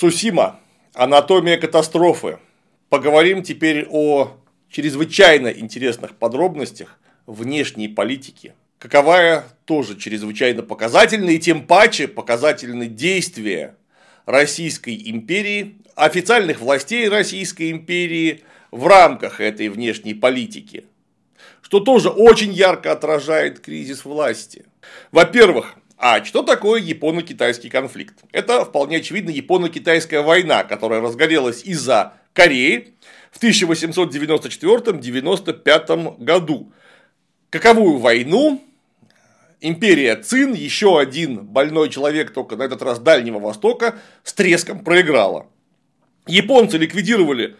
Сусима. Анатомия катастрофы. Поговорим теперь о чрезвычайно интересных подробностях внешней политики. Каковая тоже чрезвычайно показательна, и тем паче показательны действия Российской империи, официальных властей Российской империи в рамках этой внешней политики, что тоже очень ярко отражает кризис власти. Во-первых, а что такое японо-китайский конфликт? Это вполне очевидно японо-китайская война, которая разгорелась из-за Кореи в 1894-95 году. Каковую войну империя Цин, еще один больной человек, только на этот раз Дальнего Востока, с треском проиграла. Японцы ликвидировали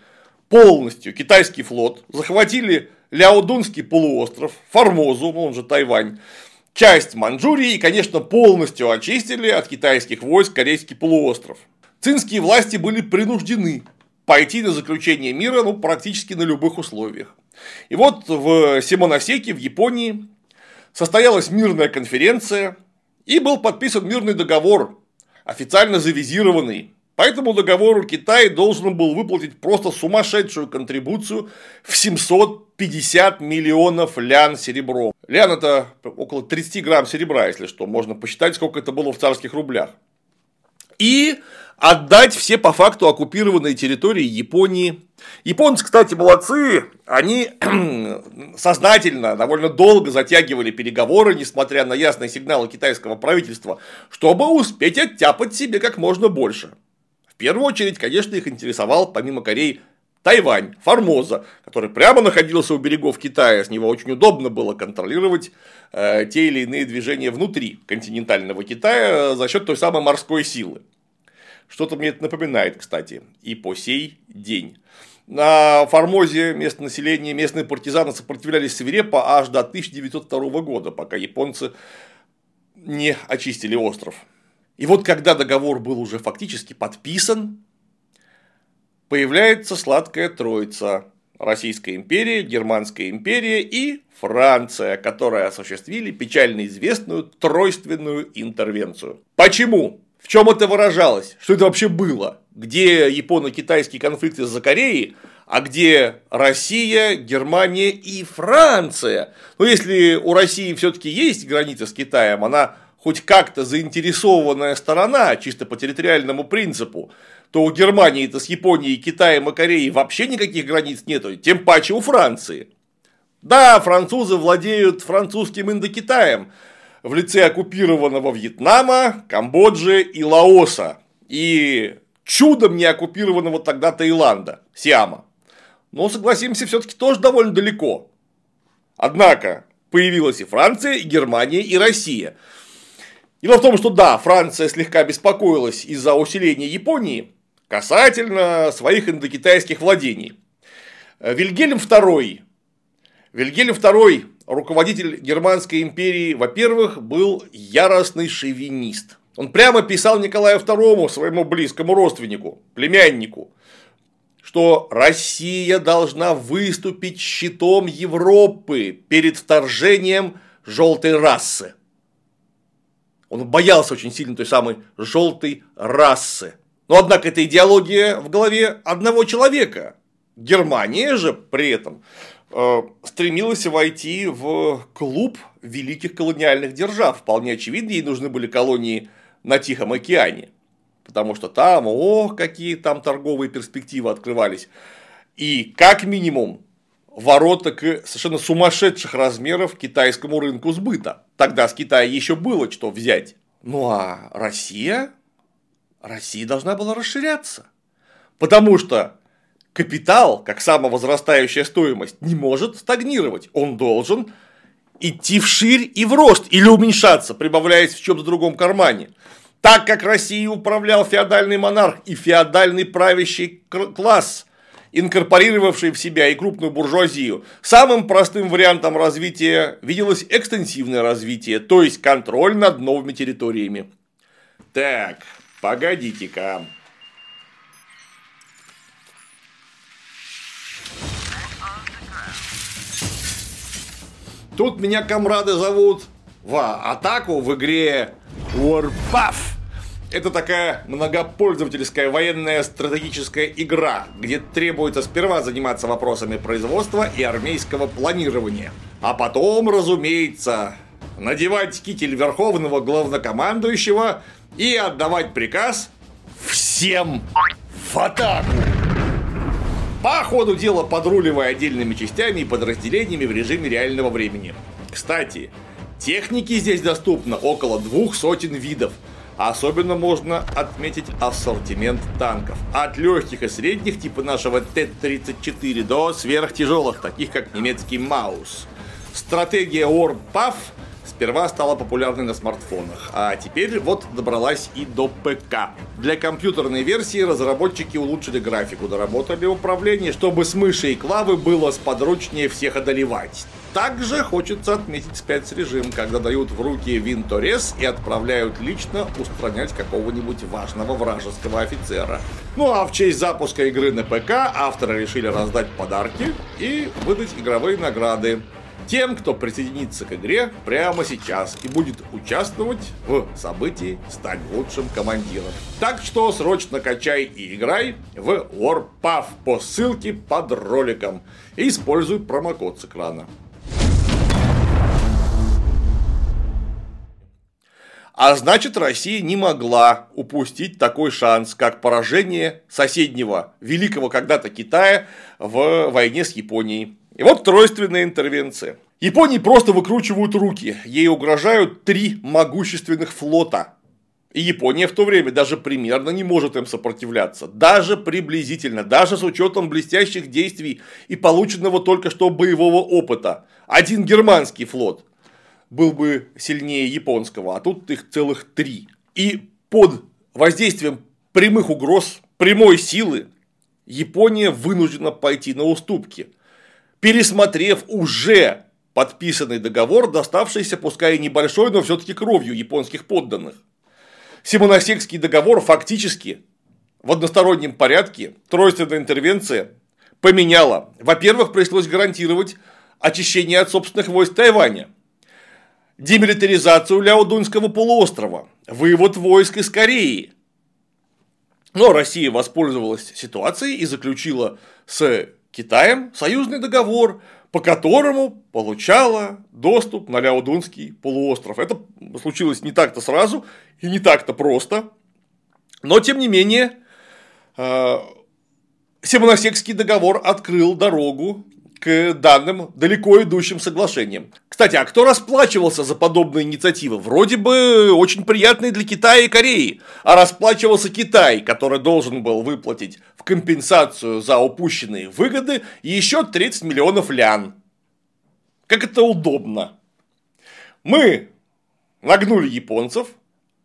полностью китайский флот, захватили Ляодунский полуостров, Формозу, он же Тайвань, часть Манчжурии и, конечно, полностью очистили от китайских войск Корейский полуостров. Цинские власти были принуждены пойти на заключение мира ну, практически на любых условиях. И вот в Симоносеке, в Японии, состоялась мирная конференция и был подписан мирный договор, официально завизированный. По этому договору Китай должен был выплатить просто сумасшедшую контрибуцию в 750 миллионов лян серебром. Лян это около 30 грамм серебра, если что, можно посчитать, сколько это было в царских рублях. И отдать все по факту оккупированные территории Японии. Японцы, кстати, молодцы, они сознательно довольно долго затягивали переговоры, несмотря на ясные сигналы китайского правительства, чтобы успеть оттяпать себе как можно больше. В первую очередь, конечно, их интересовал, помимо Кореи, Тайвань, Формоза, который прямо находился у берегов Китая, с него очень удобно было контролировать э, те или иные движения внутри континентального Китая за счет той самой морской силы. Что-то мне это напоминает, кстати, и по сей день. На Формозе местное население, местные партизаны сопротивлялись свирепо аж до 1902 года, пока японцы не очистили остров. И вот когда договор был уже фактически подписан, появляется сладкая троица Российская империя, Германская империя и Франция, которые осуществили печально известную тройственную интервенцию. Почему? В чем это выражалось? Что это вообще было? Где японо-китайский конфликт из-за Кореи, а где Россия, Германия и Франция? Ну, если у России все-таки есть граница с Китаем, она хоть как-то заинтересованная сторона, чисто по территориальному принципу, то у Германии-то с Японией, Китаем и Кореей вообще никаких границ нету, тем паче у Франции. Да, французы владеют французским Индокитаем, в лице оккупированного Вьетнама, Камбоджи и Лаоса. И чудом не оккупированного тогда Таиланда, Сиама. Но, согласимся, все-таки тоже довольно далеко. Однако, появилась и Франция, и Германия, и Россия. Дело в том, что да, Франция слегка беспокоилась из-за усиления Японии касательно своих индокитайских владений. Вильгельм II Вильгельм II, руководитель Германской империи, во-первых, был яростный шовинист. Он прямо писал Николаю II, своему близкому родственнику, племяннику, что Россия должна выступить щитом Европы перед вторжением желтой расы. Он боялся очень сильно той самой желтой расы. Но однако это идеология в голове одного человека. Германия же при этом Э, стремилась войти в клуб великих колониальных держав. Вполне очевидно, ей нужны были колонии на Тихом океане. Потому что там, о, какие там торговые перспективы открывались. И как минимум ворота к совершенно сумасшедших размеров китайскому рынку сбыта. Тогда с Китая еще было что взять. Ну а Россия? Россия должна была расширяться. Потому что Капитал, как самовозрастающая стоимость, не может стагнировать. Он должен идти вширь и в рост или уменьшаться, прибавляясь в чем-то другом кармане. Так как Россией управлял феодальный монарх и феодальный правящий класс, инкорпорировавший в себя и крупную буржуазию, самым простым вариантом развития виделось экстенсивное развитие, то есть контроль над новыми территориями. Так, погодите-ка. Тут меня комрады зовут в атаку в игре Warpath. это такая многопользовательская военная стратегическая игра, где требуется сперва заниматься вопросами производства и армейского планирования. А потом, разумеется, надевать китель верховного главнокомандующего и отдавать приказ всем в атаку. По ходу дела подруливая отдельными частями и подразделениями в режиме реального времени. Кстати, техники здесь доступно около двух сотен видов – Особенно можно отметить ассортимент танков. От легких и средних типа нашего Т-34 до сверхтяжелых, таких как немецкий Маус. Стратегия Орпаф сперва стала популярной на смартфонах, а теперь вот добралась и до ПК. Для компьютерной версии разработчики улучшили графику, доработали управление, чтобы с мыши и клавы было сподручнее всех одолевать. Также хочется отметить спецрежим, когда дают в руки винторез и отправляют лично устранять какого-нибудь важного вражеского офицера. Ну а в честь запуска игры на ПК авторы решили раздать подарки и выдать игровые награды тем, кто присоединится к игре прямо сейчас и будет участвовать в событии «Стать лучшим командиром». Так что срочно качай и играй в Warpath по ссылке под роликом и используй промокод с экрана. А значит, Россия не могла упустить такой шанс, как поражение соседнего великого когда-то Китая в войне с Японией. И вот тройственная интервенция. Японии просто выкручивают руки, ей угрожают три могущественных флота. И Япония в то время даже примерно не может им сопротивляться. Даже приблизительно, даже с учетом блестящих действий и полученного только что боевого опыта. Один германский флот был бы сильнее японского, а тут их целых три. И под воздействием прямых угроз, прямой силы, Япония вынуждена пойти на уступки, пересмотрев уже подписанный договор, доставшийся, пускай и небольшой, но все-таки кровью японских подданных. Симоносекский договор фактически в одностороннем порядке тройственная интервенция поменяла. Во-первых, пришлось гарантировать очищение от собственных войск Тайваня – демилитаризацию Ляодунского полуострова, вывод войск из Кореи. Но Россия воспользовалась ситуацией и заключила с Китаем союзный договор, по которому получала доступ на Ляодунский полуостров. Это случилось не так-то сразу и не так-то просто, но тем не менее э, Симоносекский договор открыл дорогу к данным далеко идущим соглашениям. Кстати, а кто расплачивался за подобные инициативы? Вроде бы очень приятные для Китая и Кореи. А расплачивался Китай, который должен был выплатить в компенсацию за упущенные выгоды еще 30 миллионов лян. Как это удобно. Мы нагнули японцев,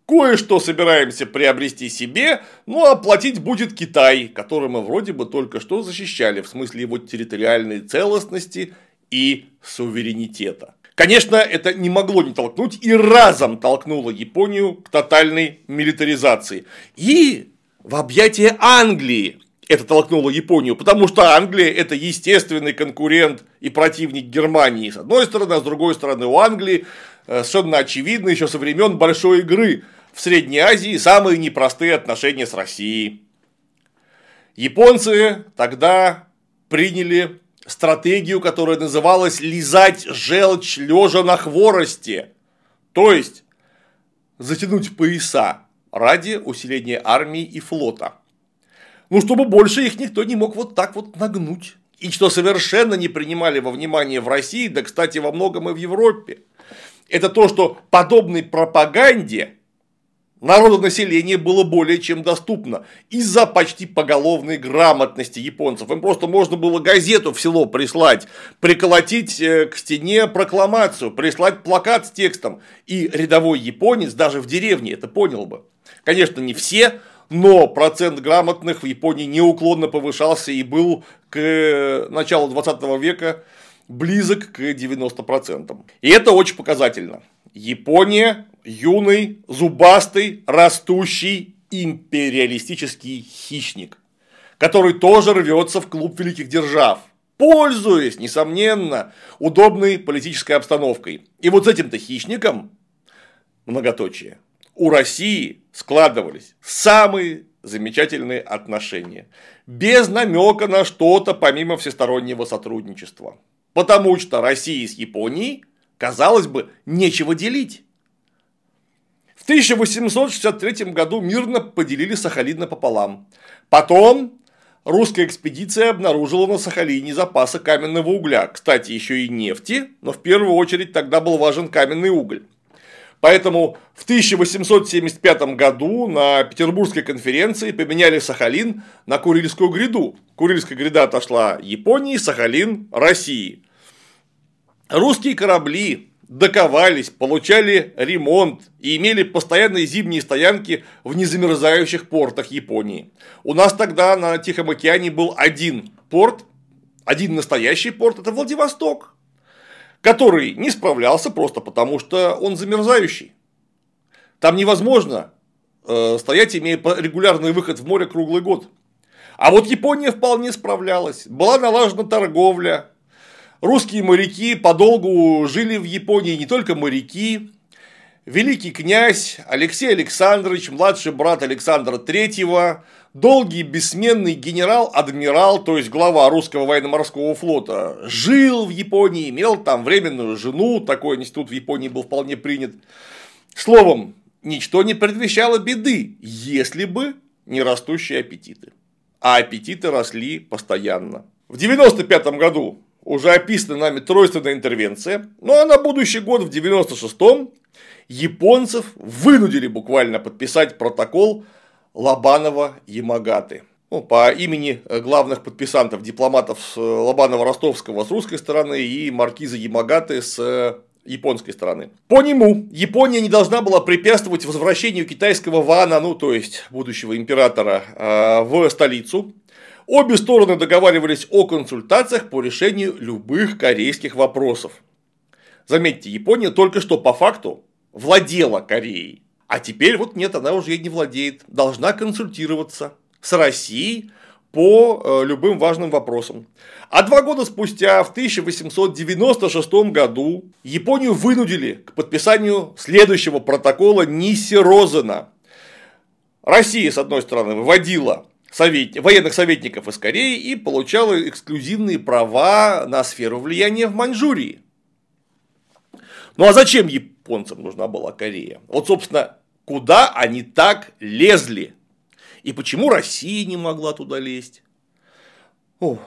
Кое-что собираемся приобрести себе, ну а платить будет Китай, который мы вроде бы только что защищали, в смысле его территориальной целостности и суверенитета. Конечно, это не могло не толкнуть и разом толкнуло Японию к тотальной милитаризации. И в объятия Англии это толкнуло Японию, потому что Англия – это естественный конкурент и противник Германии с одной стороны, а с другой стороны у Англии э, совершенно очевидно еще со времен большой игры в Средней Азии самые непростые отношения с Россией. Японцы тогда приняли стратегию, которая называлась «лизать желчь лежа на хворосте», то есть затянуть пояса ради усиления армии и флота. Ну, чтобы больше их никто не мог вот так вот нагнуть. И что совершенно не принимали во внимание в России, да, кстати, во многом и в Европе. Это то, что подобной пропаганде народонаселение было более чем доступно из-за почти поголовной грамотности японцев. Им просто можно было газету в село прислать, приколотить э, к стене прокламацию, прислать плакат с текстом. И рядовой японец даже в деревне это понял бы. Конечно, не все, но процент грамотных в Японии неуклонно повышался и был к э, началу 20 века близок к 90%. И это очень показательно. Япония юный, зубастый, растущий империалистический хищник, который тоже рвется в клуб великих держав, пользуясь, несомненно, удобной политической обстановкой. И вот с этим-то хищником, многоточие, у России складывались самые замечательные отношения, без намека на что-то помимо всестороннего сотрудничества. Потому что России с Японией, казалось бы, нечего делить. В 1863 году мирно поделили Сахалин напополам. Потом русская экспедиция обнаружила на Сахалине запасы каменного угля. Кстати, еще и нефти, но в первую очередь тогда был важен каменный уголь. Поэтому в 1875 году на Петербургской конференции поменяли Сахалин на Курильскую гряду. Курильская гряда отошла Японии, Сахалин – России. Русские корабли доковались, получали ремонт и имели постоянные зимние стоянки в незамерзающих портах Японии. У нас тогда на Тихом океане был один порт, один настоящий порт – это Владивосток, который не справлялся просто потому, что он замерзающий. Там невозможно э, стоять, имея регулярный выход в море круглый год. А вот Япония вполне справлялась. Была налажена торговля, Русские моряки подолгу жили в Японии, не только моряки. Великий князь Алексей Александрович, младший брат Александра III, долгий бессменный генерал-адмирал, то есть глава русского военно-морского флота, жил в Японии, имел там временную жену, такой институт в Японии был вполне принят. Словом, ничто не предвещало беды, если бы не растущие аппетиты. А аппетиты росли постоянно. В 95 году уже описана нами тройственная интервенция, ну а на будущий год в 96-м японцев вынудили буквально подписать протокол Лобанова-Ямагаты. Ну, по имени главных подписантов дипломатов Лобанова-Ростовского с русской стороны и маркиза Ямагаты с японской стороны. По нему Япония не должна была препятствовать возвращению китайского вана, ну то есть будущего императора, э, в столицу, Обе стороны договаривались о консультациях по решению любых корейских вопросов. Заметьте, Япония только что по факту владела Кореей. А теперь вот нет, она уже ей не владеет. Должна консультироваться с Россией по э, любым важным вопросам. А два года спустя, в 1896 году, Японию вынудили к подписанию следующего протокола Ниси. Россия, с одной стороны, выводила совет... военных советников из Кореи и получала эксклюзивные права на сферу влияния в Маньчжурии. Ну а зачем японцам нужна была Корея? Вот, собственно, куда они так лезли? И почему Россия не могла туда лезть? О,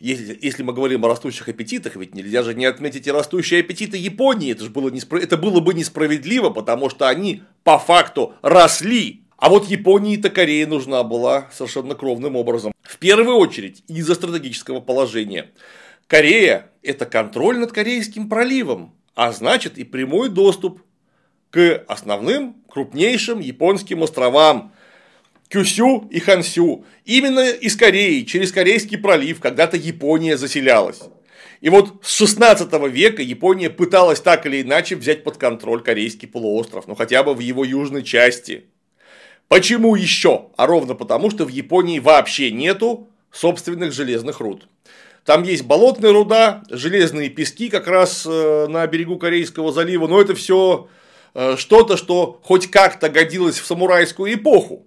если, если мы говорим о растущих аппетитах, ведь нельзя же не отметить и растущие аппетиты Японии. Это, же было, неспро... это было бы несправедливо, потому что они по факту росли а вот Японии-то Корея нужна была совершенно кровным образом. В первую очередь из-за стратегического положения. Корея – это контроль над Корейским проливом, а значит и прямой доступ к основным крупнейшим японским островам Кюсю и Хансю. Именно из Кореи, через Корейский пролив, когда-то Япония заселялась. И вот с 16 века Япония пыталась так или иначе взять под контроль Корейский полуостров, ну хотя бы в его южной части. Почему еще? А ровно потому, что в Японии вообще нету собственных железных руд. Там есть болотная руда, железные пески как раз э, на берегу Корейского залива, но это все э, что-то, что хоть как-то годилось в самурайскую эпоху.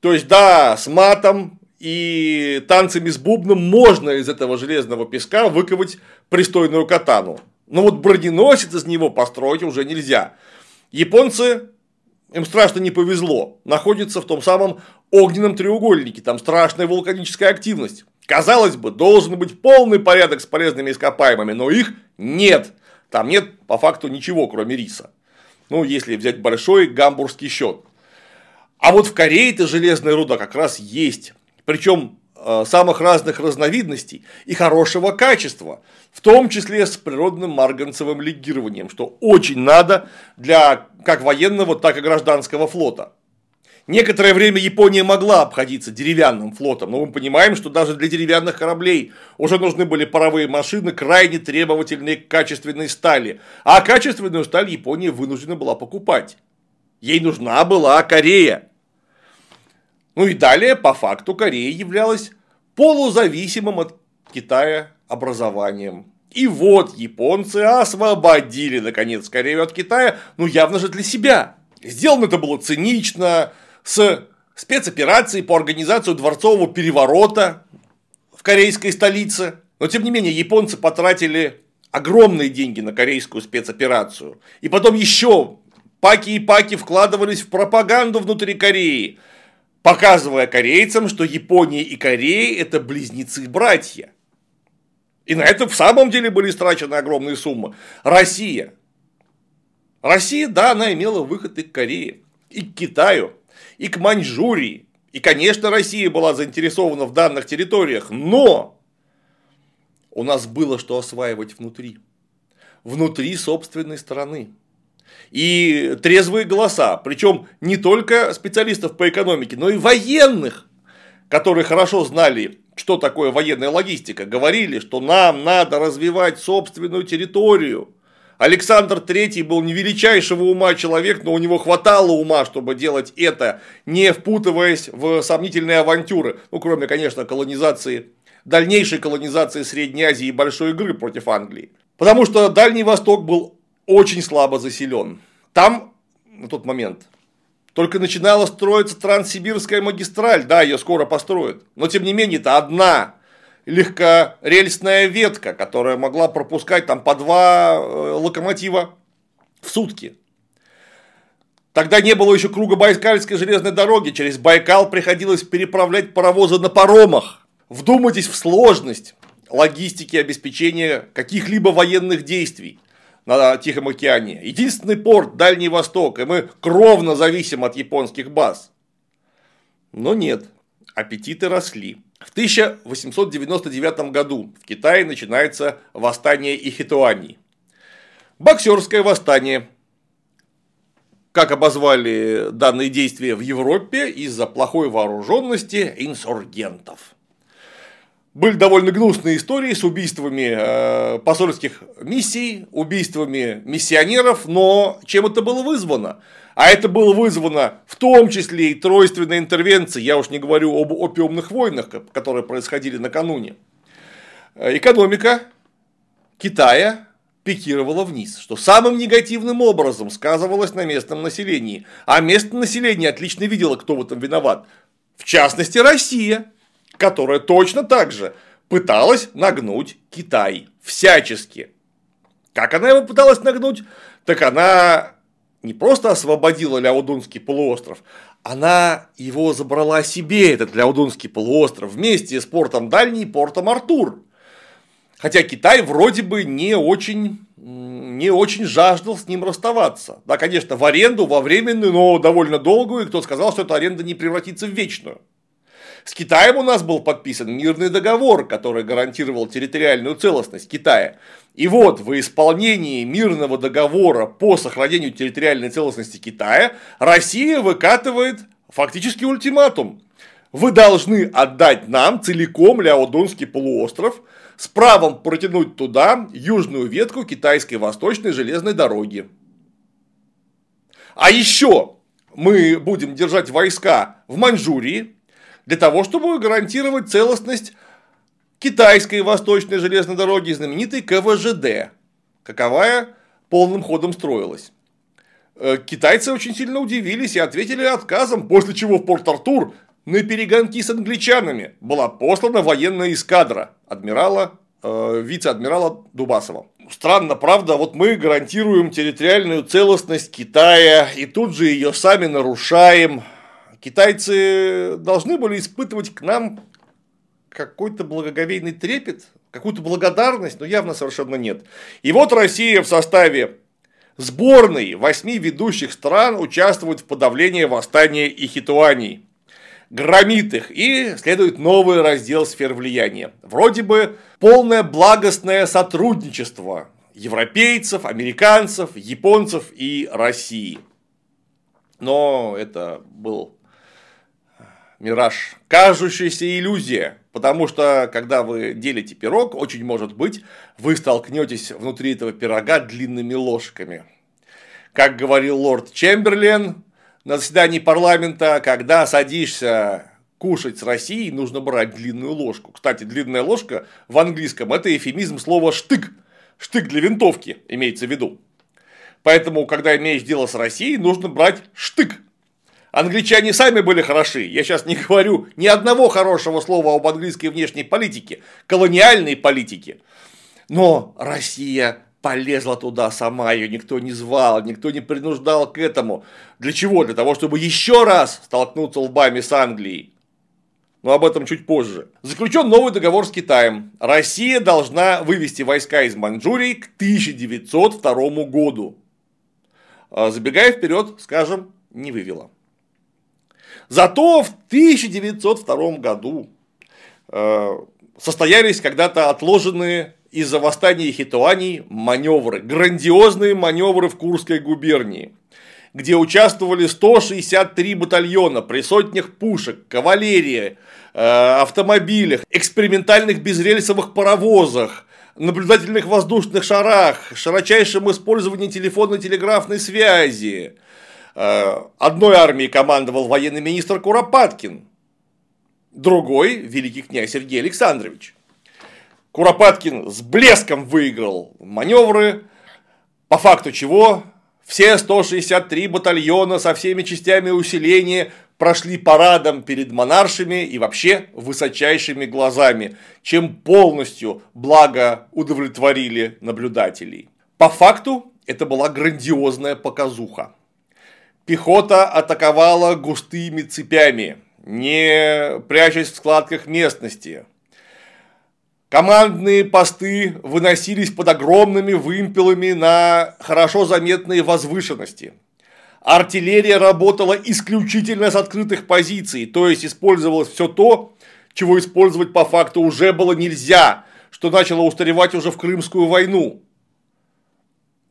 То есть, да, с матом и танцами с бубном можно из этого железного песка выковать пристойную катану. Но вот броненосец из него построить уже нельзя. Японцы им страшно не повезло, находится в том самом огненном треугольнике, там страшная вулканическая активность. Казалось бы, должен быть полный порядок с полезными ископаемыми, но их нет. Там нет по факту ничего, кроме риса. Ну, если взять большой гамбургский счет. А вот в Корее-то железная руда как раз есть. Причем самых разных разновидностей и хорошего качества, в том числе с природным марганцевым легированием, что очень надо для как военного, так и гражданского флота. Некоторое время Япония могла обходиться деревянным флотом, но мы понимаем, что даже для деревянных кораблей уже нужны были паровые машины, крайне требовательные к качественной стали. А качественную сталь Япония вынуждена была покупать. Ей нужна была Корея. Ну и далее, по факту, Корея являлась полузависимым от Китая образованием. И вот японцы освободили, наконец, Корею от Китая, ну явно же для себя. Сделано это было цинично, с спецоперацией по организации дворцового переворота в корейской столице. Но тем не менее японцы потратили огромные деньги на корейскую спецоперацию. И потом еще паки и паки вкладывались в пропаганду внутри Кореи, показывая корейцам, что Япония и Корея это близнецы-братья. И на это в самом деле были истрачены огромные суммы. Россия. Россия, да, она имела выход и к Корее, и к Китаю, и к Маньчжурии. И, конечно, Россия была заинтересована в данных территориях, но у нас было что осваивать внутри. Внутри собственной страны. И трезвые голоса, причем не только специалистов по экономике, но и военных, которые хорошо знали, что такое военная логистика, говорили, что нам надо развивать собственную территорию. Александр III был не величайшего ума человек, но у него хватало ума, чтобы делать это, не впутываясь в сомнительные авантюры. Ну, кроме, конечно, колонизации, дальнейшей колонизации Средней Азии и большой игры против Англии. Потому что Дальний Восток был очень слабо заселен. Там, на тот момент, только начинала строиться Транссибирская магистраль, да, ее скоро построят. Но тем не менее, это одна легкорельсная ветка, которая могла пропускать там по два э, локомотива в сутки. Тогда не было еще круга Байкальской железной дороги, через Байкал приходилось переправлять паровозы на паромах. Вдумайтесь в сложность логистики обеспечения каких-либо военных действий на Тихом океане. Единственный порт Дальний Восток, и мы кровно зависим от японских баз. Но нет, аппетиты росли. В 1899 году в Китае начинается восстание Ихитуани. Боксерское восстание, как обозвали данные действия в Европе из-за плохой вооруженности инсургентов были довольно гнусные истории с убийствами э, посольских миссий, убийствами миссионеров, но чем это было вызвано? А это было вызвано в том числе и тройственной интервенцией, я уж не говорю об опиумных войнах, которые происходили накануне. Э, экономика Китая пикировала вниз, что самым негативным образом сказывалось на местном населении. А местное население отлично видело, кто в этом виноват. В частности, Россия которая точно так же пыталась нагнуть Китай всячески. Как она его пыталась нагнуть? Так она не просто освободила Ляодунский полуостров, она его забрала себе, этот Ляодунский полуостров, вместе с портом Дальний и портом Артур. Хотя Китай вроде бы не очень, не очень жаждал с ним расставаться. Да, конечно, в аренду, во временную, но довольно долгую, и кто сказал, что эта аренда не превратится в вечную. С Китаем у нас был подписан мирный договор, который гарантировал территориальную целостность Китая. И вот в исполнении мирного договора по сохранению территориальной целостности Китая Россия выкатывает фактически ультиматум. Вы должны отдать нам целиком Ляодунский полуостров с правом протянуть туда южную ветку китайской восточной железной дороги. А еще мы будем держать войска в Маньчжурии, для того, чтобы гарантировать целостность китайской восточной железной дороги, знаменитой КВЖД, каковая полным ходом строилась. Э, китайцы очень сильно удивились и ответили отказом, после чего в Порт-Артур на перегонки с англичанами была послана военная эскадра адмирала, э, вице-адмирала Дубасова. Странно, правда, вот мы гарантируем территориальную целостность Китая, и тут же ее сами нарушаем, Китайцы должны были испытывать к нам какой-то благоговейный трепет, какую-то благодарность, но явно совершенно нет. И вот Россия в составе сборной восьми ведущих стран участвует в подавлении восстания и хитуаний. Громит их, и следует новый раздел сфер влияния. Вроде бы полное благостное сотрудничество европейцев, американцев, японцев и России. Но это был мираж, кажущаяся иллюзия, потому что, когда вы делите пирог, очень может быть, вы столкнетесь внутри этого пирога длинными ложками. Как говорил лорд Чемберлен на заседании парламента, когда садишься кушать с Россией, нужно брать длинную ложку. Кстати, длинная ложка в английском – это эфемизм слова «штык». Штык для винтовки имеется в виду. Поэтому, когда имеешь дело с Россией, нужно брать штык. Англичане сами были хороши. Я сейчас не говорю ни одного хорошего слова об английской внешней политике, колониальной политике. Но Россия полезла туда сама, ее никто не звал, никто не принуждал к этому. Для чего? Для того, чтобы еще раз столкнуться лбами с Англией. Но об этом чуть позже. Заключен новый договор с Китаем. Россия должна вывести войска из Маньчжурии к 1902 году. А, забегая вперед, скажем, не вывела. Зато в 1902 году э, состоялись когда-то отложенные из-за восстания хитуаней маневры, грандиозные маневры в Курской губернии, где участвовали 163 батальона при сотнях пушек, кавалерии, э, автомобилях, экспериментальных безрельсовых паровозах, наблюдательных воздушных шарах, широчайшем использовании телефонно-телеграфной связи. Э, одной армией командовал военный министр Куропаткин, другой – великий князь Сергей Александрович. Куропаткин с блеском выиграл маневры, по факту чего все 163 батальона со всеми частями усиления прошли парадом перед монаршами и вообще высочайшими глазами, чем полностью благо удовлетворили наблюдателей. По факту это была грандиозная показуха. Пехота атаковала густыми цепями, не прячась в складках местности, Командные посты выносились под огромными вымпелами на хорошо заметные возвышенности. Артиллерия работала исключительно с открытых позиций, то есть использовалось все то, чего использовать по факту уже было нельзя, что начало устаревать уже в Крымскую войну.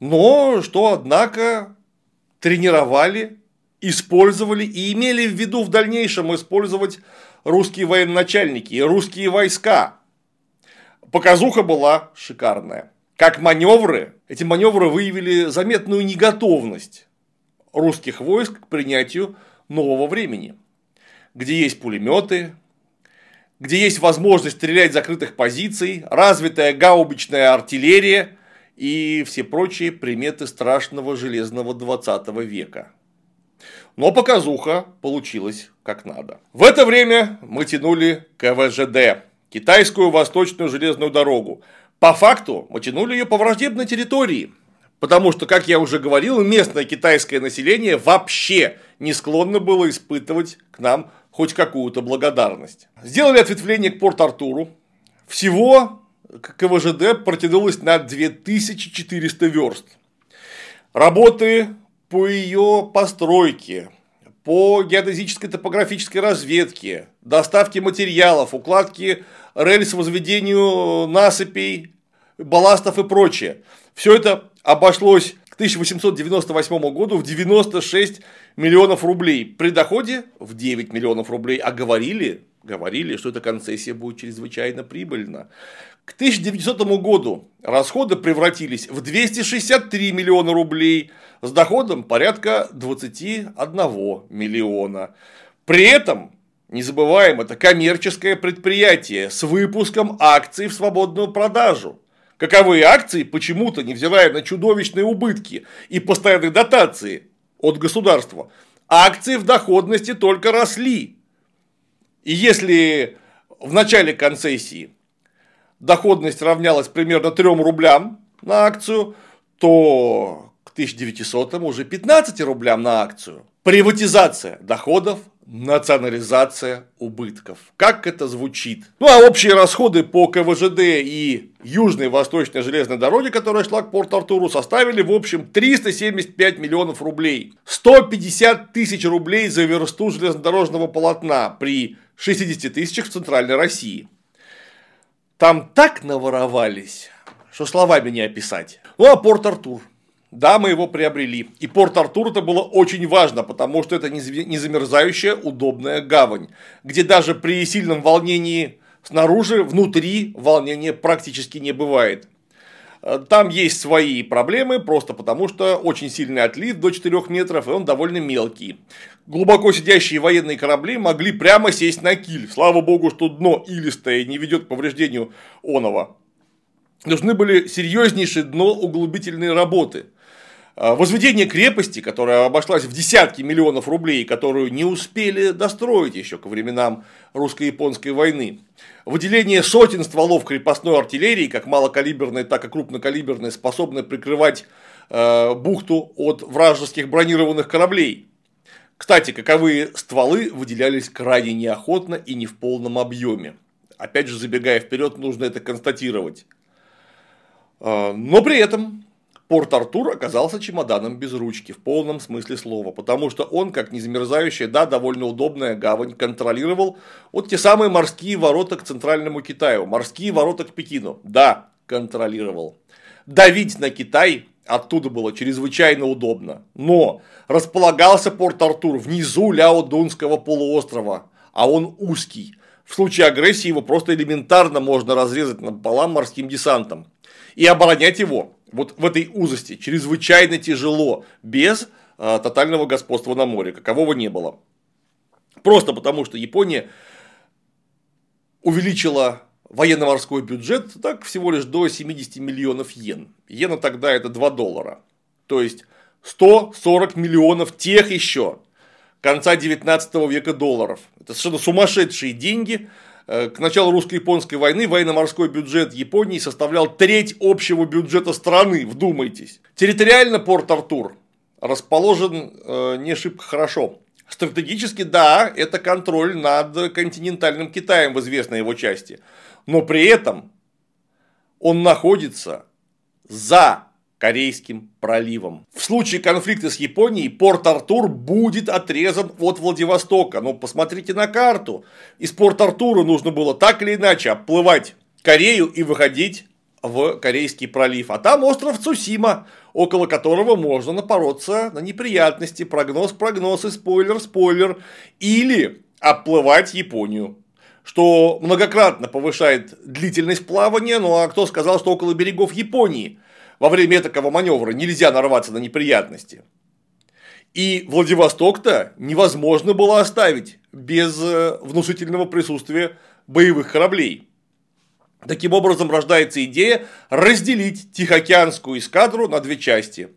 Но что, однако, тренировали, использовали и имели в виду в дальнейшем использовать русские военачальники и русские войска – Показуха была шикарная. Как маневры, эти маневры выявили заметную неготовность русских войск к принятию нового времени, где есть пулеметы, где есть возможность стрелять с закрытых позиций, развитая гаубичная артиллерия и все прочие приметы страшного железного 20 века. Но показуха получилась как надо. В это время мы тянули КВЖД китайскую восточную железную дорогу. По факту мы тянули ее по враждебной территории, потому что, как я уже говорил, местное китайское население вообще не склонно было испытывать к нам хоть какую-то благодарность. Сделали ответвление к Порт-Артуру. Всего КВЖД протянулось на 2400 верст. Работы по ее постройке, по геодезической топографической разведке, доставке материалов, укладке рельс возведению насыпей, балластов и прочее. Все это обошлось к 1898 году в 96 миллионов рублей. При доходе в 9 миллионов рублей. А говорили, говорили, что эта концессия будет чрезвычайно прибыльна. К 1900 году расходы превратились в 263 миллиона рублей с доходом порядка 21 миллиона. При этом не забываем, это коммерческое предприятие с выпуском акций в свободную продажу. Каковые акции почему-то, невзирая на чудовищные убытки и постоянные дотации от государства, акции в доходности только росли. И если в начале концессии доходность равнялась примерно 3 рублям на акцию, то к 1900 уже 15 рублям на акцию. Приватизация доходов национализация убытков. Как это звучит? Ну а общие расходы по КВЖД и Южной Восточной железной дороге, которая шла к Порт-Артуру, составили в общем 375 миллионов рублей. 150 тысяч рублей за версту железнодорожного полотна при 60 тысячах в Центральной России. Там так наворовались, что словами не описать. Ну а Порт-Артур. Да, мы его приобрели. И Порт-Артур это было очень важно, потому что это не замерзающая удобная гавань, где даже при сильном волнении снаружи, внутри волнения практически не бывает. Там есть свои проблемы, просто потому что очень сильный отлив до 4 метров, и он довольно мелкий. Глубоко сидящие военные корабли могли прямо сесть на киль. Слава богу, что дно илистое не ведет к повреждению оного. Нужны были серьезнейшие дно углубительные работы. А, возведение крепости, которая обошлась в десятки миллионов рублей, которую не успели достроить еще ко временам русско-японской войны. Выделение сотен стволов крепостной артиллерии, как малокалиберной, так и крупнокалиберной, способны прикрывать э, бухту от вражеских бронированных кораблей. Кстати, каковые стволы выделялись крайне неохотно и не в полном объеме. Опять же, забегая вперед, нужно это констатировать. А, но при этом Порт-Артур оказался чемоданом без ручки в полном смысле слова, потому что он, как незамерзающая, да, довольно удобная гавань, контролировал вот те самые морские ворота к центральному Китаю, морские ворота к Пекину, да, контролировал. Давить на Китай оттуда было чрезвычайно удобно, но располагался Порт-Артур внизу Ляо-Дунского полуострова, а он узкий. В случае агрессии его просто элементарно можно разрезать пополам морским десантом. И оборонять его вот в этой узости чрезвычайно тяжело, без э, тотального господства на море, какового не было. Просто потому, что Япония увеличила военно-морской бюджет так всего лишь до 70 миллионов йен. Йена тогда это 2 доллара. То есть 140 миллионов тех еще конца 19 века долларов. Это совершенно сумасшедшие деньги, к началу русско-японской войны военно-морской бюджет Японии составлял треть общего бюджета страны, вдумайтесь. Территориально Порт-Артур расположен э, не шибко хорошо. Стратегически, да, это контроль над континентальным Китаем в известной его части. Но при этом он находится за Корейским проливом. В случае конфликта с Японией Порт-Артур будет отрезан от Владивостока. Но посмотрите на карту. Из Порт-Артура нужно было так или иначе обплывать Корею и выходить в Корейский пролив. А там остров Цусима, около которого можно напороться на неприятности. Прогноз, прогноз и спойлер, спойлер. Или обплывать Японию что многократно повышает длительность плавания, ну а кто сказал, что около берегов Японии во время такого маневра нельзя нарваться на неприятности. И Владивосток-то невозможно было оставить без э, внушительного присутствия боевых кораблей. Таким образом рождается идея разделить Тихоокеанскую эскадру на две части.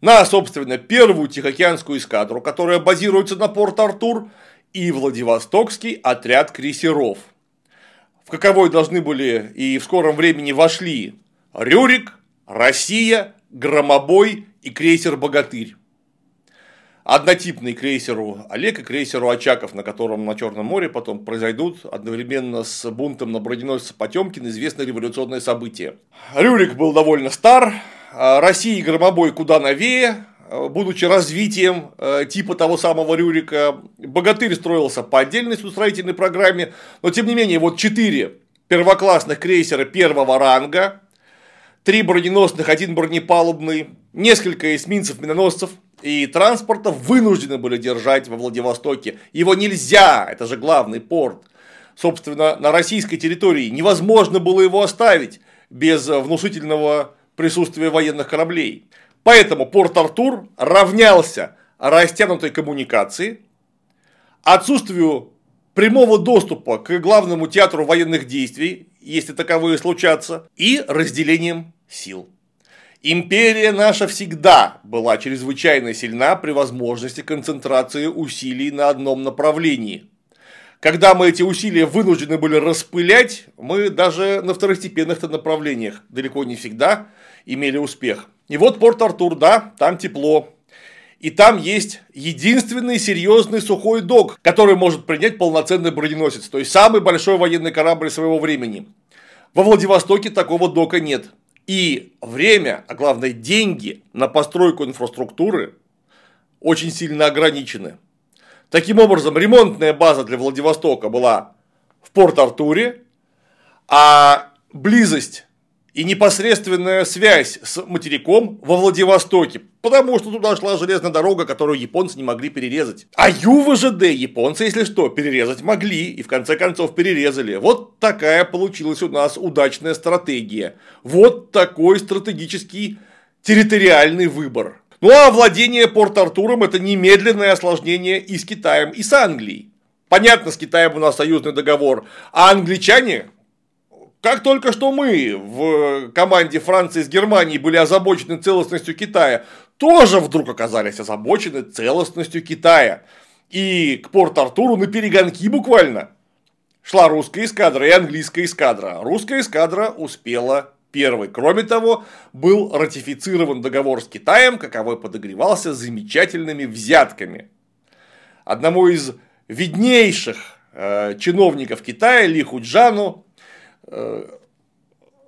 На, собственно, первую Тихоокеанскую эскадру, которая базируется на Порт-Артур, и Владивостокский отряд крейсеров, в каковой должны были и в скором времени вошли Рюрик, Россия, Громобой и крейсер Богатырь. Однотипный крейсеру Олег и крейсеру Очаков, на котором на Черном море потом произойдут одновременно с бунтом на броненосце Потемкин известное революционное событие. Рюрик был довольно стар, а Россия и Громобой куда новее, будучи развитием э, типа того самого Рюрика, Богатырь строился по отдельной строительной программе, но тем не менее вот четыре первоклассных крейсера первого ранга, три броненосных, один бронепалубный, несколько эсминцев, миноносцев и транспортов вынуждены были держать во Владивостоке. Его нельзя, это же главный порт. Собственно, на российской территории невозможно было его оставить без внушительного присутствия военных кораблей. Поэтому Порт-Артур равнялся растянутой коммуникации, отсутствию прямого доступа к главному театру военных действий, если таковые случатся, и разделением сил. Империя наша всегда была чрезвычайно сильна при возможности концентрации усилий на одном направлении. Когда мы эти усилия вынуждены были распылять, мы даже на второстепенных направлениях далеко не всегда имели успех. И вот Порт-Артур, да, там тепло, и там есть единственный серьезный сухой док, который может принять полноценный броненосец, то есть самый большой военный корабль своего времени. Во Владивостоке такого дока нет. И время, а главное деньги на постройку инфраструктуры очень сильно ограничены. Таким образом, ремонтная база для Владивостока была в Порт-Артуре, а близость и непосредственная связь с материком во Владивостоке, потому что туда шла железная дорога, которую японцы не могли перерезать. А ЮВЖД японцы, если что, перерезать могли, и в конце концов перерезали. Вот такая получилась у нас удачная стратегия. Вот такой стратегический территориальный выбор. Ну а владение Порт-Артуром это немедленное осложнение и с Китаем, и с Англией. Понятно, с Китаем у нас союзный договор, а англичане как только что мы в команде Франции с Германией были озабочены целостностью Китая, тоже вдруг оказались озабочены целостностью Китая. И к Порт-Артуру на перегонки буквально шла русская эскадра и английская эскадра. Русская эскадра успела первой. Кроме того, был ратифицирован договор с Китаем, каковой подогревался замечательными взятками. Одному из виднейших э, чиновников Китая, Ли Худжану, э,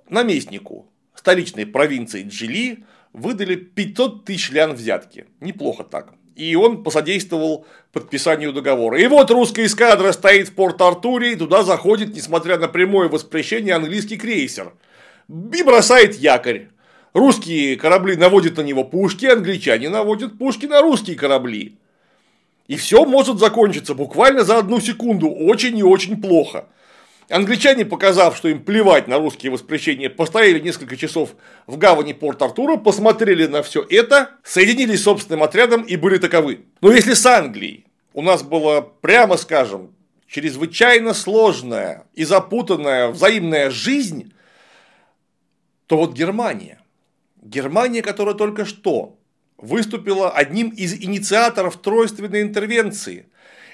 наместнику столичной провинции Джили, выдали 500 тысяч лян взятки. Неплохо так. И он посодействовал подписанию договора. И вот русская эскадра стоит в Порт-Артуре, и туда заходит, несмотря на прямое воспрещение, английский крейсер. И бросает якорь. Русские корабли наводят на него пушки, англичане наводят пушки на русские корабли. И все может закончиться буквально за одну секунду, очень и очень плохо. Англичане, показав, что им плевать на русские воспрещения, постояли несколько часов в гавани Порт-Артура, посмотрели на все это, соединились с собственным отрядом и были таковы. Но если с Англией у нас была, прямо скажем, чрезвычайно сложная и запутанная взаимная жизнь, то вот Германия, Германия, которая только что выступила одним из инициаторов тройственной интервенции –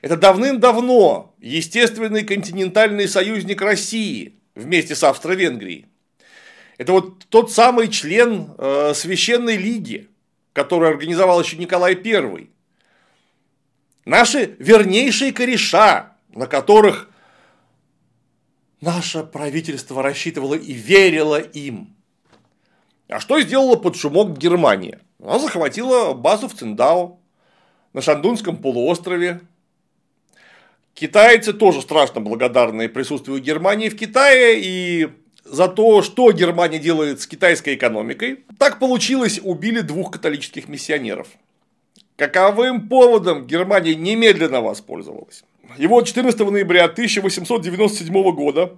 это давным-давно естественный континентальный союзник России вместе с Австро-Венгрией. Это вот тот самый член э, Священной Лиги, который организовал еще Николай I. Наши вернейшие кореша, на которых наше правительство рассчитывало и верило им. А что сделала под шумок Германия? Она захватила базу в Циндао, на Шандунском полуострове, Китайцы тоже страшно благодарны присутствию Германии в Китае и за то, что Германия делает с китайской экономикой. Так получилось, убили двух католических миссионеров. Каковым поводом Германия немедленно воспользовалась? И вот 14 ноября 1897 года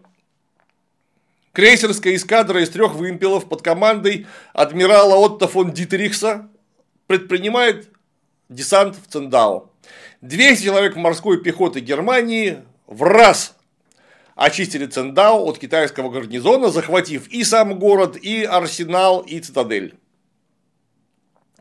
крейсерская эскадра из трех вымпелов под командой адмирала Отто фон Дитерихса предпринимает десант в Циндао. 200 человек морской пехоты Германии в раз очистили Цендао от китайского гарнизона, захватив и сам город, и арсенал, и цитадель.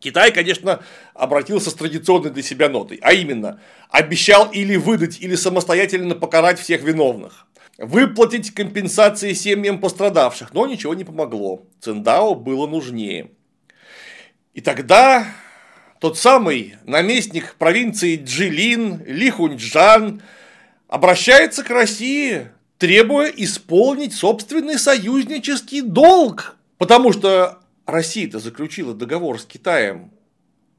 Китай, конечно, обратился с традиционной для себя нотой, а именно, обещал или выдать, или самостоятельно покарать всех виновных, выплатить компенсации семьям пострадавших, но ничего не помогло, Циндао было нужнее. И тогда тот самый наместник провинции Джилин Ли Хуньчжан обращается к России, требуя исполнить собственный союзнический долг. Потому что Россия-то заключила договор с Китаем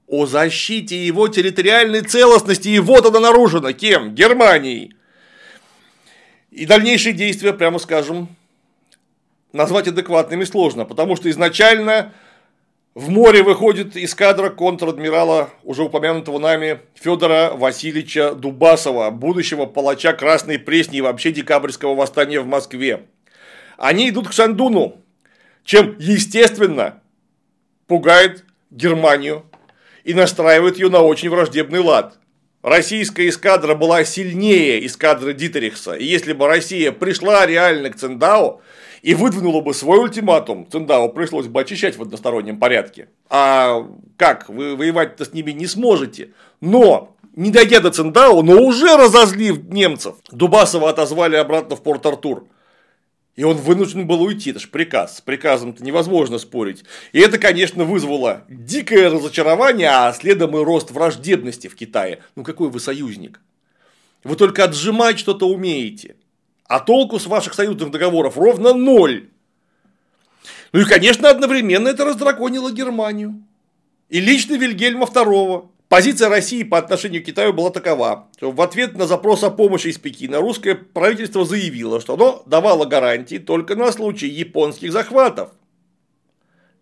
о защите его территориальной целостности, и вот она нарушена кем? Германией. И дальнейшие действия, прямо скажем, назвать адекватными сложно, потому что изначально в море выходит эскадра контр-адмирала, уже упомянутого нами, Федора Васильевича Дубасова, будущего палача Красной Пресни и вообще декабрьского восстания в Москве. Они идут к Шандуну, чем, естественно, пугает Германию и настраивает ее на очень враждебный лад. Российская эскадра была сильнее эскадры Дитерихса, и если бы Россия пришла реально к Циндао, и выдвинула бы свой ультиматум, Циндао пришлось бы очищать в одностороннем порядке. А как, вы воевать-то с ними не сможете. Но не дойдя до Циндао, но уже разозлив немцев, Дубасова отозвали обратно в Порт-Артур. И он вынужден был уйти, это же приказ. С приказом-то невозможно спорить. И это, конечно, вызвало дикое разочарование, а следом и рост враждебности в Китае. Ну какой вы союзник? Вы только отжимать что-то умеете. А толку с ваших союзных договоров ровно ноль. Ну и, конечно, одновременно это раздраконило Германию. И лично Вильгельма II. Позиция России по отношению к Китаю была такова, что в ответ на запрос о помощи из Пекина русское правительство заявило, что оно давало гарантии только на случай японских захватов,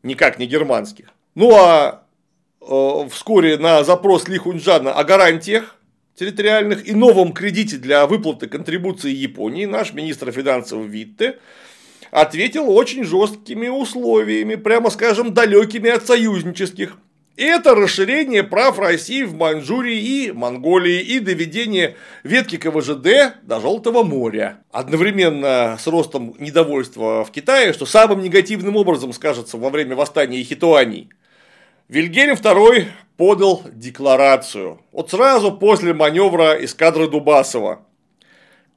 никак не германских. Ну а э, вскоре на запрос Ли Хунджана о гарантиях территориальных и новом кредите для выплаты контрибуции Японии наш министр финансов Витте ответил очень жесткими условиями, прямо скажем, далекими от союзнических. И это расширение прав России в Маньчжурии и Монголии и доведение ветки КВЖД до Желтого моря. Одновременно с ростом недовольства в Китае, что самым негативным образом скажется во время восстания Хитуаней, Вильгельм II подал декларацию. Вот сразу после маневра эскадры Дубасова.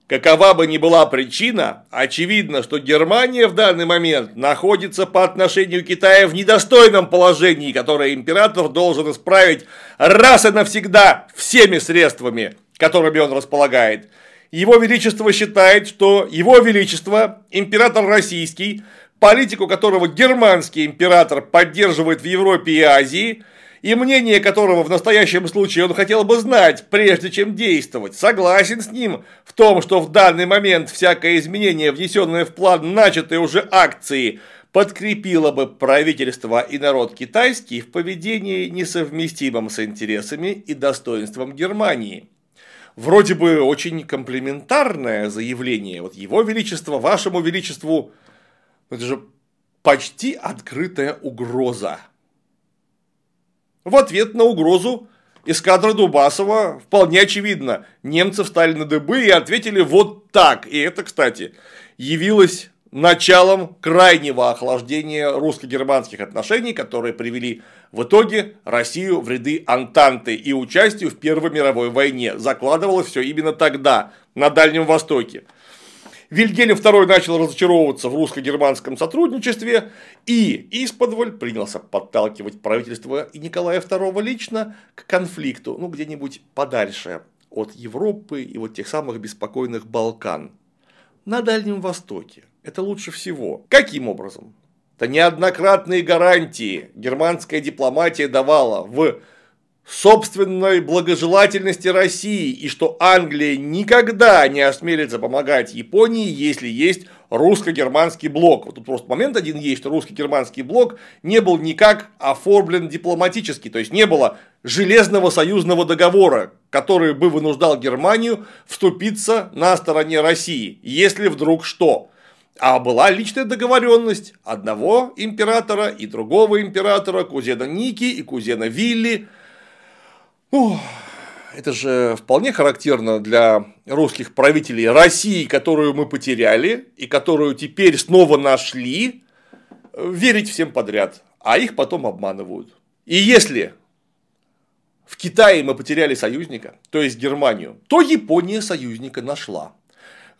Какова бы ни была причина, очевидно, что Германия в данный момент находится по отношению к Китаю в недостойном положении, которое император должен исправить раз и навсегда всеми средствами, которыми он располагает. Его Величество считает, что Его Величество, император российский, политику которого германский император поддерживает в Европе и Азии – и мнение которого в настоящем случае он хотел бы знать, прежде чем действовать, согласен с ним в том, что в данный момент всякое изменение, внесенное в план начатой уже акции, подкрепило бы правительство и народ китайский в поведении, несовместимом с интересами и достоинством Германии. Вроде бы очень комплиментарное заявление. Вот его величество, вашему величеству, это же почти открытая угроза. В ответ на угрозу эскадра Дубасова вполне очевидно, немцы встали на дыбы и ответили вот так. И это, кстати, явилось началом крайнего охлаждения русско-германских отношений, которые привели в итоге Россию в ряды Антанты и участию в Первой мировой войне. Закладывалось все именно тогда, на Дальнем Востоке. Вильгельм II начал разочаровываться в русско-германском сотрудничестве и исподволь принялся подталкивать правительство и Николая II лично к конфликту, ну где-нибудь подальше от Европы и вот тех самых беспокойных Балкан. На Дальнем Востоке. Это лучше всего. Каким образом? Это неоднократные гарантии германская дипломатия давала в собственной благожелательности России и что Англия никогда не осмелится помогать Японии, если есть русско-германский блок. Вот тут просто момент один есть, что русско-германский блок не был никак оформлен дипломатически, то есть не было железного союзного договора, который бы вынуждал Германию вступиться на стороне России, если вдруг что. А была личная договоренность одного императора и другого императора, кузена Ники и кузена Вилли, ну, это же вполне характерно для русских правителей России, которую мы потеряли и которую теперь снова нашли, верить всем подряд, а их потом обманывают. И если в Китае мы потеряли союзника, то есть Германию, то Япония союзника нашла.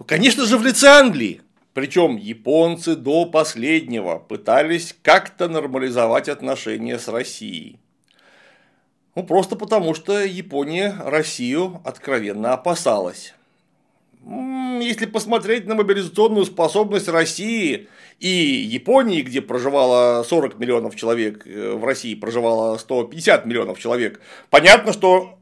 Конечно же, в лице Англии. Причем японцы до последнего пытались как-то нормализовать отношения с Россией. Ну, просто потому, что Япония Россию откровенно опасалась. Если посмотреть на мобилизационную способность России и Японии, где проживало 40 миллионов человек, э, в России проживало 150 миллионов человек, понятно, что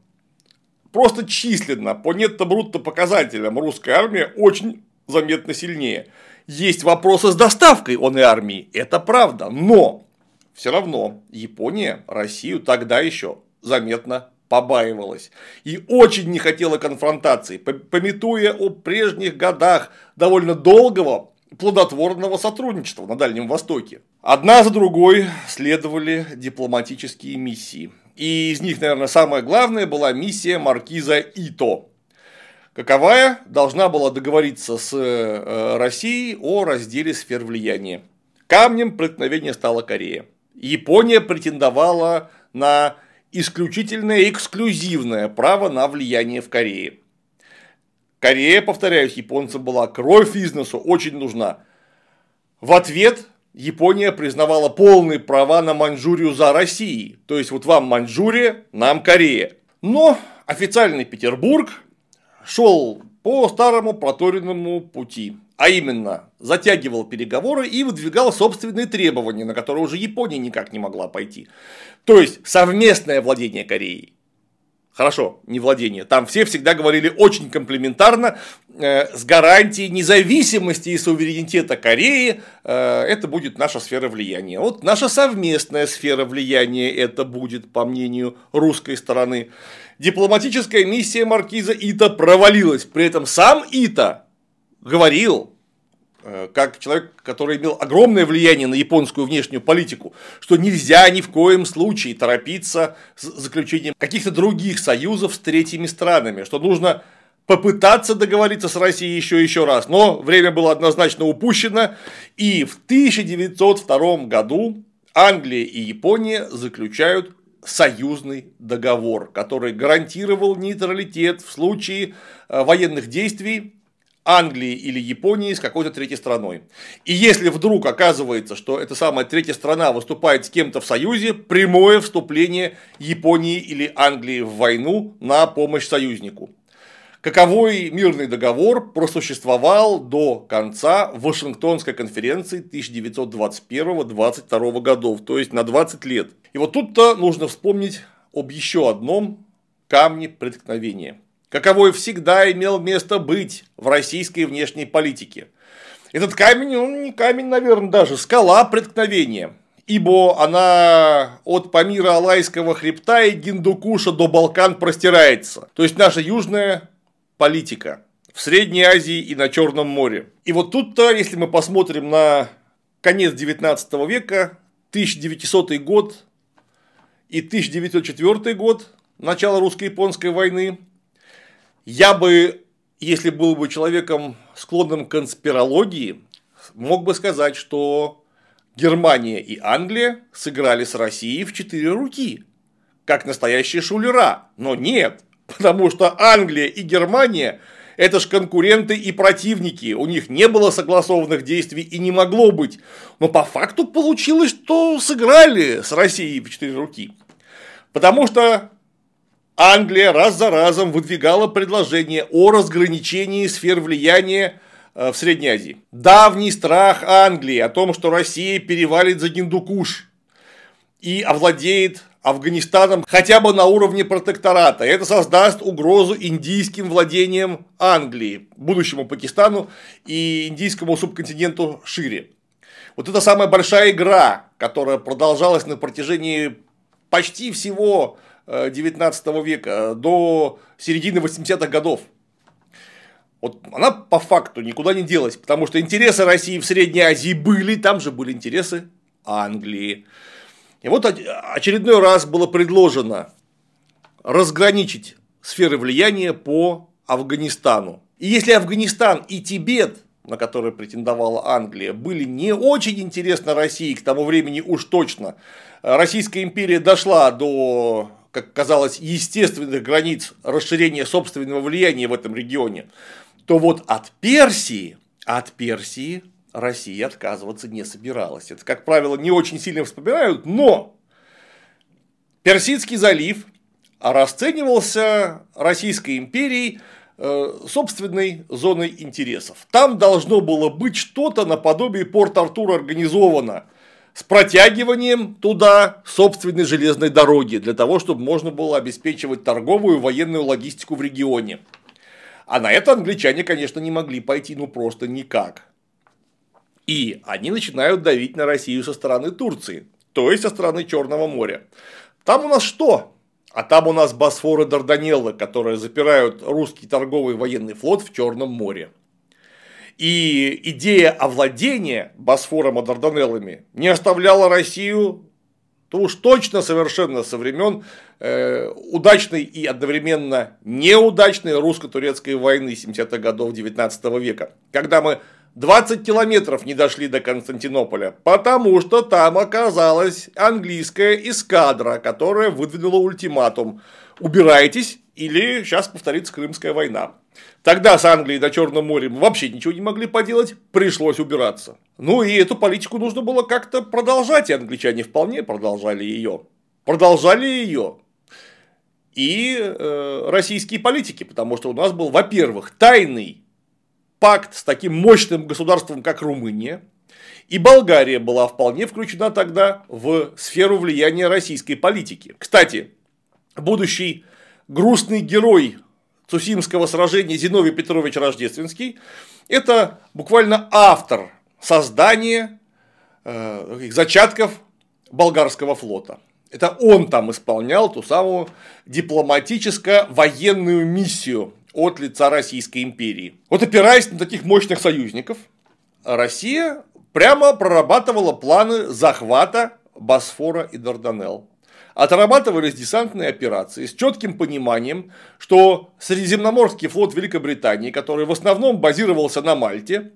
просто численно, по нетто-брутто показателям русская армия очень заметно сильнее. Есть вопросы с доставкой он и армии, это правда, но все равно Япония Россию тогда еще заметно побаивалась и очень не хотела конфронтации, пометуя о прежних годах довольно долгого плодотворного сотрудничества на Дальнем Востоке. Одна за другой следовали дипломатические миссии. И из них, наверное, самая главная была миссия маркиза Ито, каковая должна была договориться с э, Россией о разделе сфер влияния. Камнем преткновения стала Корея. Япония претендовала на исключительное эксклюзивное право на влияние в Корее. Корея, повторяюсь, японцам была кровь из носу очень нужна. В ответ Япония признавала полные права на Маньчжурию за Россией. То есть, вот вам Маньчжурия, нам Корея. Но официальный Петербург шел по старому проторенному пути. А именно, затягивал переговоры и выдвигал собственные требования, на которые уже Япония никак не могла пойти. То есть, совместное владение Кореей. Хорошо, не владение. Там все всегда говорили очень комплиментарно, э, с гарантией независимости и суверенитета Кореи, э, это будет наша сфера влияния. Вот наша совместная сфера влияния это будет, по мнению русской стороны. Дипломатическая миссия маркиза Ита провалилась. При этом сам Ита говорил, э, как человек, который имел огромное влияние на японскую внешнюю политику, что нельзя ни в коем случае торопиться с заключением каких-то других союзов с третьими странами, что нужно попытаться договориться с Россией еще еще раз, но время было однозначно упущено, и в 1902 году Англия и Япония заключают союзный договор, который гарантировал нейтралитет в случае э, военных действий Англии или Японии с какой-то третьей страной. И если вдруг оказывается, что эта самая третья страна выступает с кем-то в союзе, прямое вступление Японии или Англии в войну на помощь союзнику. Каковой мирный договор просуществовал до конца Вашингтонской конференции 1921-22 годов, то есть на 20 лет. И вот тут-то нужно вспомнить об еще одном камне преткновения каковой всегда имел место быть в российской внешней политике. Этот камень, он не камень, наверное, даже скала преткновения, ибо она от Памира Алайского хребта и Гиндукуша до Балкан простирается. То есть наша южная политика в Средней Азии и на Черном море. И вот тут-то, если мы посмотрим на конец 19 века, 1900 год и 1904 год, начало русско-японской войны, я бы, если был бы человеком склонным к конспирологии, мог бы сказать, что Германия и Англия сыграли с Россией в четыре руки, как настоящие шулера. Но нет, потому что Англия и Германия – это ж конкуренты и противники, у них не было согласованных действий и не могло быть. Но по факту получилось, что сыграли с Россией в четыре руки. Потому что Англия раз за разом выдвигала предложение о разграничении сфер влияния э, в Средней Азии. Давний страх Англии о том, что Россия перевалит за Гиндукуш и овладеет Афганистаном хотя бы на уровне протектората. Это создаст угрозу индийским владениям Англии, будущему Пакистану и индийскому субконтиненту шире. Вот это самая большая игра, которая продолжалась на протяжении почти всего 19 века до середины 80-х годов. Вот она по факту никуда не делась, потому что интересы России в Средней Азии были, там же были интересы Англии. И вот очередной раз было предложено разграничить сферы влияния по Афганистану. И если Афганистан и Тибет, на которые претендовала Англия, были не очень интересны России к тому времени уж точно, Российская империя дошла до как казалось, естественных границ расширения собственного влияния в этом регионе, то вот от Персии, от Персии Россия отказываться не собиралась. Это, как правило, не очень сильно вспоминают, но Персидский залив расценивался Российской империей э, собственной зоной интересов. Там должно было быть что-то наподобие Порт-Артура организовано с протягиванием туда собственной железной дороги, для того, чтобы можно было обеспечивать торговую и военную логистику в регионе. А на это англичане, конечно, не могли пойти ну просто никак. И они начинают давить на Россию со стороны Турции, то есть со стороны Черного моря. Там у нас что? А там у нас Босфор и Дарданеллы, которые запирают русский торговый военный флот в Черном море. И идея овладения Босфором и Дарданеллами не оставляла Россию то уж точно совершенно со времен э, удачной и одновременно неудачной русско-турецкой войны 70-х годов 19 века, когда мы 20 километров не дошли до Константинополя, потому что там оказалась английская эскадра, которая выдвинула ультиматум «убирайтесь, или сейчас повторится Крымская война». Тогда с Англией до Черного моря мы вообще ничего не могли поделать, пришлось убираться. Ну и эту политику нужно было как-то продолжать, и англичане вполне продолжали ее. Продолжали ее и э, российские политики, потому что у нас был, во-первых, тайный пакт с таким мощным государством, как Румыния, и Болгария была вполне включена тогда в сферу влияния российской политики. Кстати, будущий грустный герой Цусимского сражения Зиновий Петрович Рождественский – это буквально автор создания э, зачатков болгарского флота. Это он там исполнял ту самую дипломатическо-военную миссию от лица Российской империи. Вот опираясь на таких мощных союзников, Россия прямо прорабатывала планы захвата Босфора и Дарданелл отрабатывались десантные операции с четким пониманием, что Средиземноморский флот Великобритании, который в основном базировался на Мальте,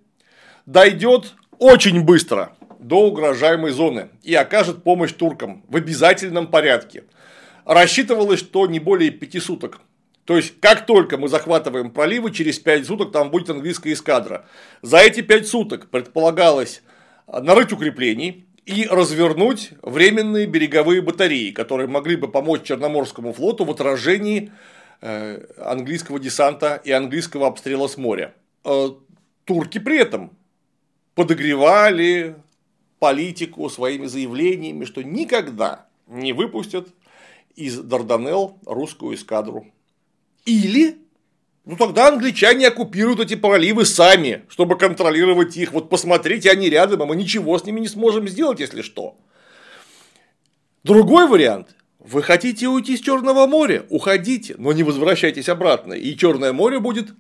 дойдет очень быстро до угрожаемой зоны и окажет помощь туркам в обязательном порядке. Рассчитывалось, что не более пяти суток. То есть, как только мы захватываем проливы, через 5 суток там будет английская эскадра. За эти 5 суток предполагалось нарыть укреплений и развернуть временные береговые батареи, которые могли бы помочь Черноморскому флоту в отражении э, английского десанта и английского обстрела с моря. Э, турки при этом подогревали политику своими заявлениями, что никогда не выпустят из Дарданелл русскую эскадру. Или, ну тогда англичане оккупируют эти проливы сами, чтобы контролировать их. Вот посмотрите, они рядом, а мы ничего с ними не сможем сделать, если что. Другой вариант. Вы хотите уйти с Черного моря? Уходите, но не возвращайтесь обратно. И Черное море будет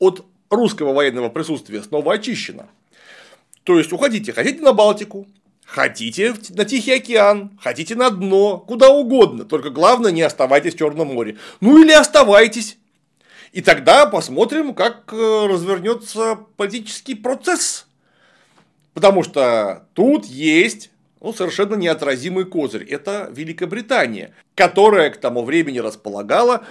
от русского военного присутствия снова очищено. То есть уходите, хотите на Балтику, Хотите на Тихий океан, хотите на дно, куда угодно, только главное не оставайтесь в Черном море. Ну или оставайтесь. И тогда посмотрим, как э, развернется политический процесс. Потому что тут есть ну, совершенно неотразимый козырь. Это Великобритания, которая к тому времени располагала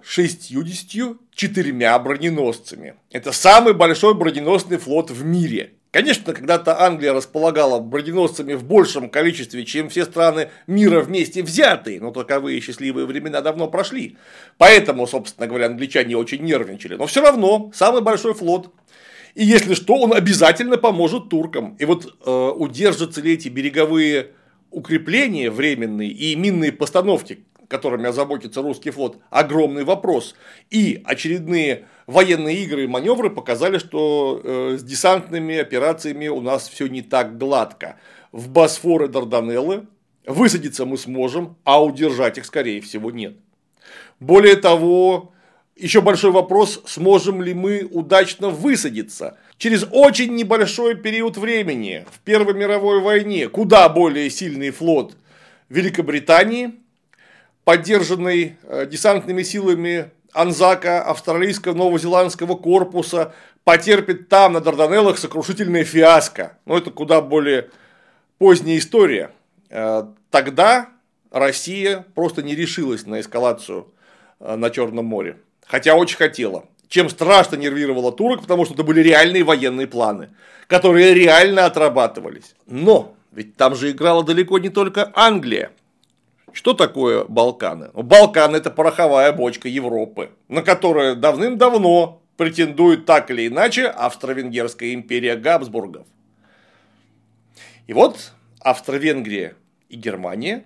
64 броненосцами. Это самый большой броненосный флот в мире. Конечно, когда-то Англия располагала броненосцами в большем количестве, чем все страны мира вместе взятые, но таковые счастливые времена давно прошли. Поэтому, собственно говоря, англичане очень нервничали. Но все равно самый большой флот. И если что, он обязательно поможет туркам. И вот э, удержатся ли эти береговые укрепления временные и минные постановки, которыми озаботится русский флот, огромный вопрос. И очередные военные игры и маневры показали, что э, с десантными операциями у нас все не так гладко. В Босфор и Дарданеллы высадиться мы сможем, а удержать их, скорее всего, нет. Более того, еще большой вопрос, сможем ли мы удачно высадиться через очень небольшой период времени в Первой мировой войне, куда более сильный флот Великобритании поддержанный э, десантными силами Анзака, австралийского новозеландского корпуса, потерпит там, на Дарданеллах, сокрушительное фиаско. Но это куда более поздняя история. Э, тогда Россия просто не решилась на эскалацию э, на Черном море. Хотя очень хотела. Чем страшно нервировала турок, потому что это были реальные военные планы, которые реально отрабатывались. Но ведь там же играла далеко не только Англия. Что такое Балканы? Ну, Балканы – это пороховая бочка Европы, на которую давным-давно претендует так или иначе Австро-Венгерская империя Габсбургов. И вот Австро-Венгрия и Германия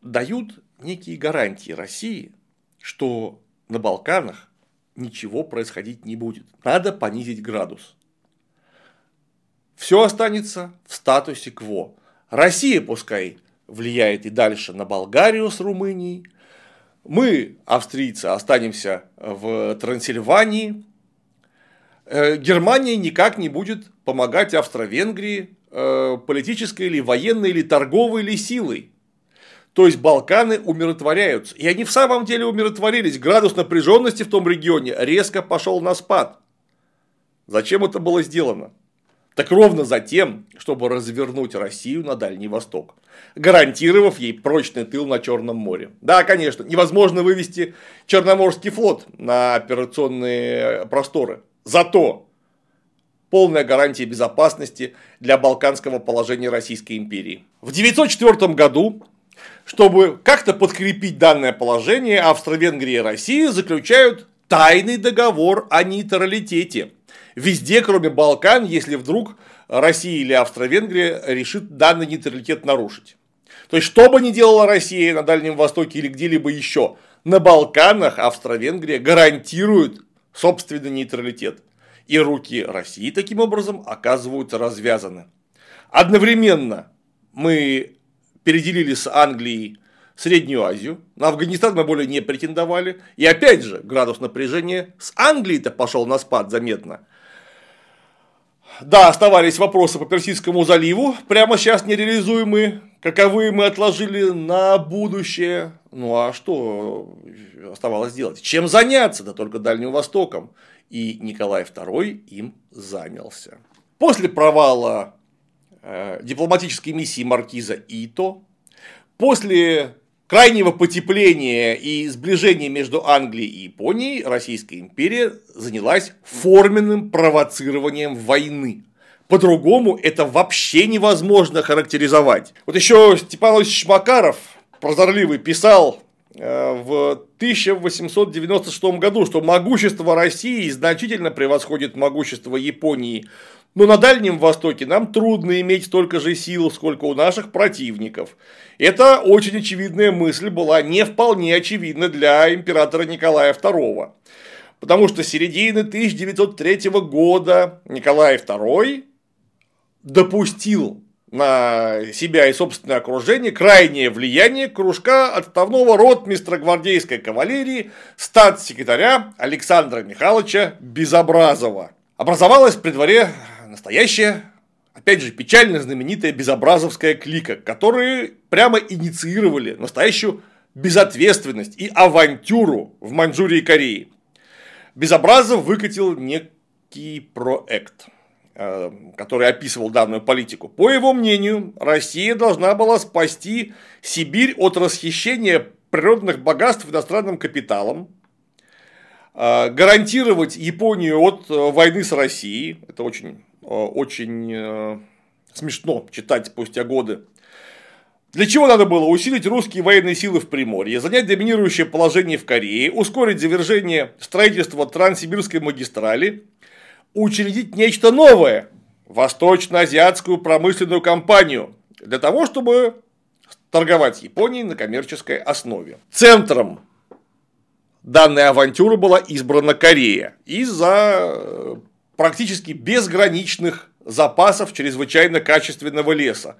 дают некие гарантии России, что на Балканах ничего происходить не будет. Надо понизить градус. Все останется в статусе кво. Россия пускай влияет и дальше на Болгарию с Румынией. Мы, австрийцы, останемся в Трансильвании. Э, Германия никак не будет помогать Австро-Венгрии э, политической или военной или торговой или силой. То есть Балканы умиротворяются. И они в самом деле умиротворились. Градус напряженности в том регионе резко пошел на спад. Зачем это было сделано? Так ровно за тем, чтобы развернуть Россию на Дальний Восток, гарантировав ей прочный тыл на Черном море. Да, конечно, невозможно вывести Черноморский флот на операционные просторы. Зато полная гарантия безопасности для балканского положения Российской империи. В 904 году, чтобы как-то подкрепить данное положение, Австро-Венгрия и Россия заключают тайный договор о нейтралитете – везде, кроме Балкан, если вдруг Россия или Австро-Венгрия решит данный нейтралитет нарушить. То есть, что бы ни делала Россия на Дальнем Востоке или где-либо еще, на Балканах Австро-Венгрия гарантирует собственный нейтралитет. И руки России таким образом оказываются развязаны. Одновременно мы переделили с Англией Среднюю Азию, на Афганистан мы более не претендовали, и опять же градус напряжения с Англией-то пошел на спад заметно. Да, оставались вопросы по Персидскому заливу, прямо сейчас нереализуемые, каковые мы отложили на будущее. Ну а что оставалось делать? Чем заняться? Да только Дальним Востоком. И Николай II им занялся. После провала э, дипломатической миссии маркиза Ито, после крайнего потепления и сближения между Англией и Японией Российская империя занялась форменным провоцированием войны. По-другому это вообще невозможно характеризовать. Вот еще Степан Ильич Макаров, прозорливый, писал э, в 1896 году, что могущество России значительно превосходит могущество Японии. Но на Дальнем Востоке нам трудно иметь столько же сил, сколько у наших противников. Это очень очевидная мысль была не вполне очевидна для императора Николая II. Потому что с середины 1903 года Николай II допустил на себя и собственное окружение крайнее влияние кружка отставного ротмистра гвардейской кавалерии статс-секретаря Александра Михайловича Безобразова. Образовалась при дворе настоящая, опять же, печально знаменитая безобразовская клика, которые прямо инициировали настоящую безответственность и авантюру в Маньчжурии и Корее. Безобразов выкатил некий проект – Э, который описывал данную политику. По его мнению, Россия должна была спасти Сибирь от расхищения природных богатств иностранным капиталом, э, гарантировать Японию от э, войны с Россией. Это очень, очень смешно читать спустя годы. Для чего надо было усилить русские военные силы в Приморье, занять доминирующее положение в Корее, ускорить завершение строительства Транссибирской магистрали учредить нечто новое – восточно-азиатскую промышленную компанию для того, чтобы торговать Японией на коммерческой основе. Центром данной авантюры была избрана Корея из-за э, практически безграничных запасов чрезвычайно качественного леса.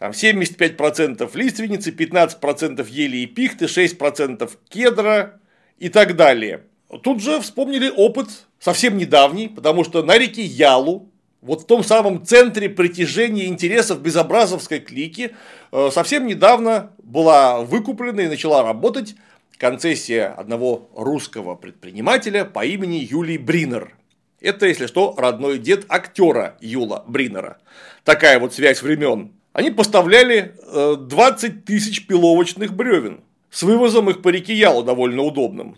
Там 75% лиственницы, 15% ели и пихты, 6% кедра и так далее. Тут же вспомнили опыт совсем недавний, потому что на реке Ялу, вот в том самом центре притяжения интересов безобразовской клики, э, совсем недавно была выкуплена и начала работать концессия одного русского предпринимателя по имени Юлий Бринер. Это, если что, родной дед актера Юла Бринера. Такая вот связь времен. Они поставляли 20 э, тысяч пиловочных бревен с вывозом их по реке Ялу довольно удобным.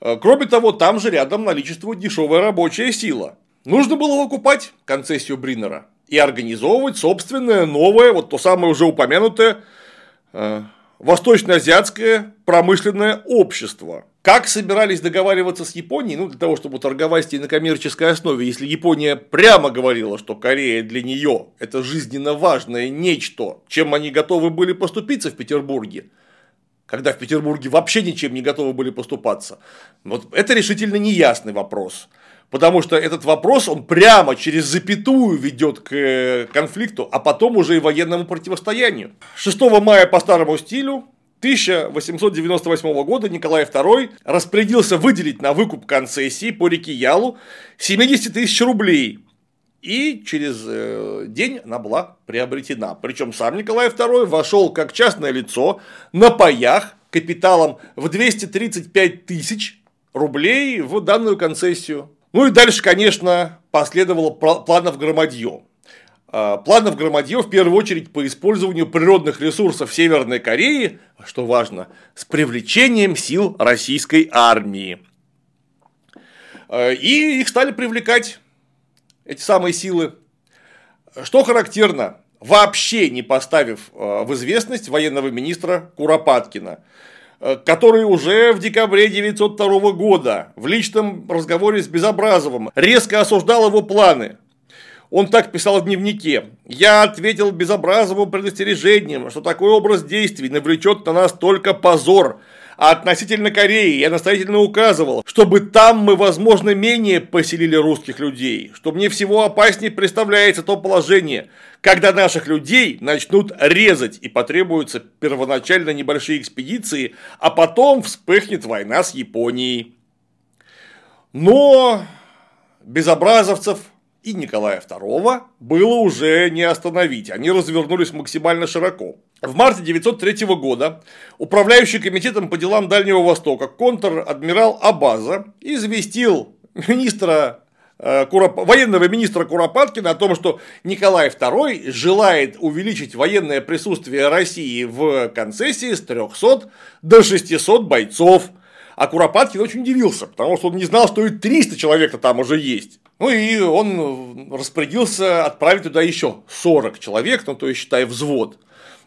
Э, кроме того, там же рядом наличествует дешевая рабочая сила. Нужно было выкупать концессию Бриннера и организовывать собственное новое, вот то самое уже упомянутое э, Восточно-азиатское промышленное общество. Как собирались договариваться с Японией, ну, для того, чтобы торговать с ней на коммерческой основе, если Япония прямо говорила, что Корея для нее это жизненно важное нечто, чем они готовы были поступиться в Петербурге, когда в Петербурге вообще ничем не готовы были поступаться. Вот это решительно неясный вопрос. Потому что этот вопрос, он прямо через запятую ведет к э, конфликту, а потом уже и военному противостоянию. 6 мая по старому стилю 1898 года Николай II распорядился выделить на выкуп концессии по реке Ялу 70 тысяч рублей и через э, день она была приобретена. Причем сам Николай II вошел как частное лицо на паях капиталом в 235 тысяч рублей в данную концессию. Ну и дальше, конечно, последовало планов громадье. А, планов громадье в первую очередь по использованию природных ресурсов Северной Кореи, что важно, с привлечением сил российской армии. А, и их стали привлекать эти самые силы. Что характерно, вообще не поставив э, в известность военного министра Куропаткина, который уже в декабре 1902 года в личном разговоре с Безобразовым резко осуждал его планы. Он так писал в дневнике. «Я ответил Безобразову предостережением, что такой образ действий навлечет на нас только позор, а относительно Кореи я настоятельно указывал, чтобы там мы, возможно, менее поселили русских людей, что мне всего опаснее представляется то положение, когда наших людей начнут резать и потребуются первоначально небольшие экспедиции, а потом вспыхнет война с Японией. Но безобразовцев и Николая II было уже не остановить, они развернулись максимально широко. В марте 1903 года управляющий комитетом по делам Дальнего Востока контр-адмирал Абаза известил министра э, военного министра Куропаткина о том, что Николай II желает увеличить военное присутствие России в концессии с 300 до 600 бойцов. А Куропаткин очень удивился, потому что он не знал, что и 300 человек-то там уже есть. Ну и он распорядился отправить туда еще 40 человек, ну то есть считай взвод.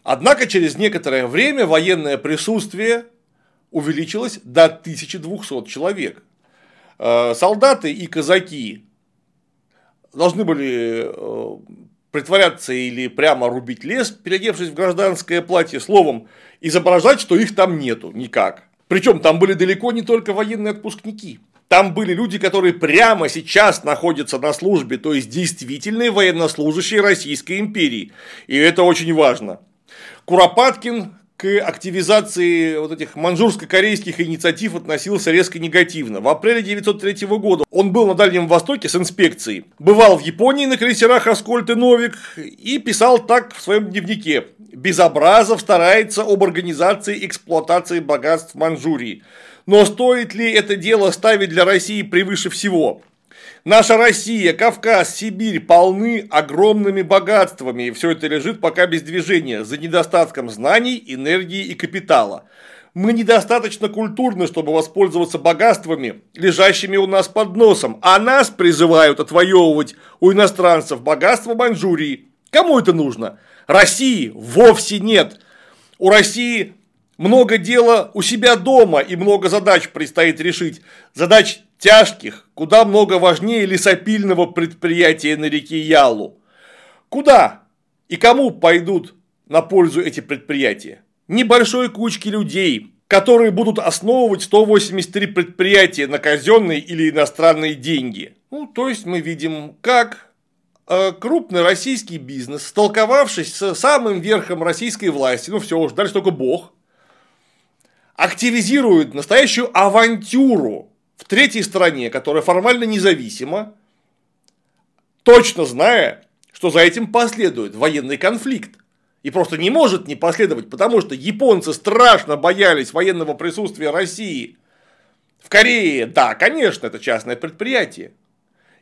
Однако через некоторое время военное присутствие увеличилось до 1200 человек. Э, солдаты и казаки должны были э, притворяться или прямо рубить лес, переодевшись в гражданское платье, словом, изображать, что их там нету никак. Причем там были далеко не только военные отпускники. Там были люди, которые прямо сейчас находятся на службе, то есть действительные военнослужащие Российской империи. И это очень важно. Куропаткин к активизации вот этих манжурско-корейских инициатив относился резко негативно. В апреле 1903 года он был на Дальнем Востоке с инспекцией, бывал в Японии на крейсерах Аскольд и Новик и писал так в своем дневнике. Безобразов старается об организации эксплуатации богатств Манчжурии. Но стоит ли это дело ставить для России превыше всего? Наша Россия, Кавказ, Сибирь полны огромными богатствами, и все это лежит пока без движения, за недостатком знаний, энергии и капитала. Мы недостаточно культурны, чтобы воспользоваться богатствами, лежащими у нас под носом, а нас призывают отвоевывать у иностранцев богатство Маньчжурии. Кому это нужно? России вовсе нет. У России много дела у себя дома и много задач предстоит решить. Задач тяжких, куда много важнее лесопильного предприятия на реке Ялу. Куда и кому пойдут на пользу эти предприятия? Небольшой кучки людей, которые будут основывать 183 предприятия на казенные или иностранные деньги. Ну, то есть мы видим, как Э, крупный российский бизнес, столковавшись с самым верхом российской власти, ну все, уж дальше только бог, активизирует настоящую авантюру в третьей стране, которая формально независима, точно зная, что за этим последует военный конфликт. И просто не может не последовать, потому что японцы страшно боялись военного присутствия России. В Корее, да, конечно, это частное предприятие.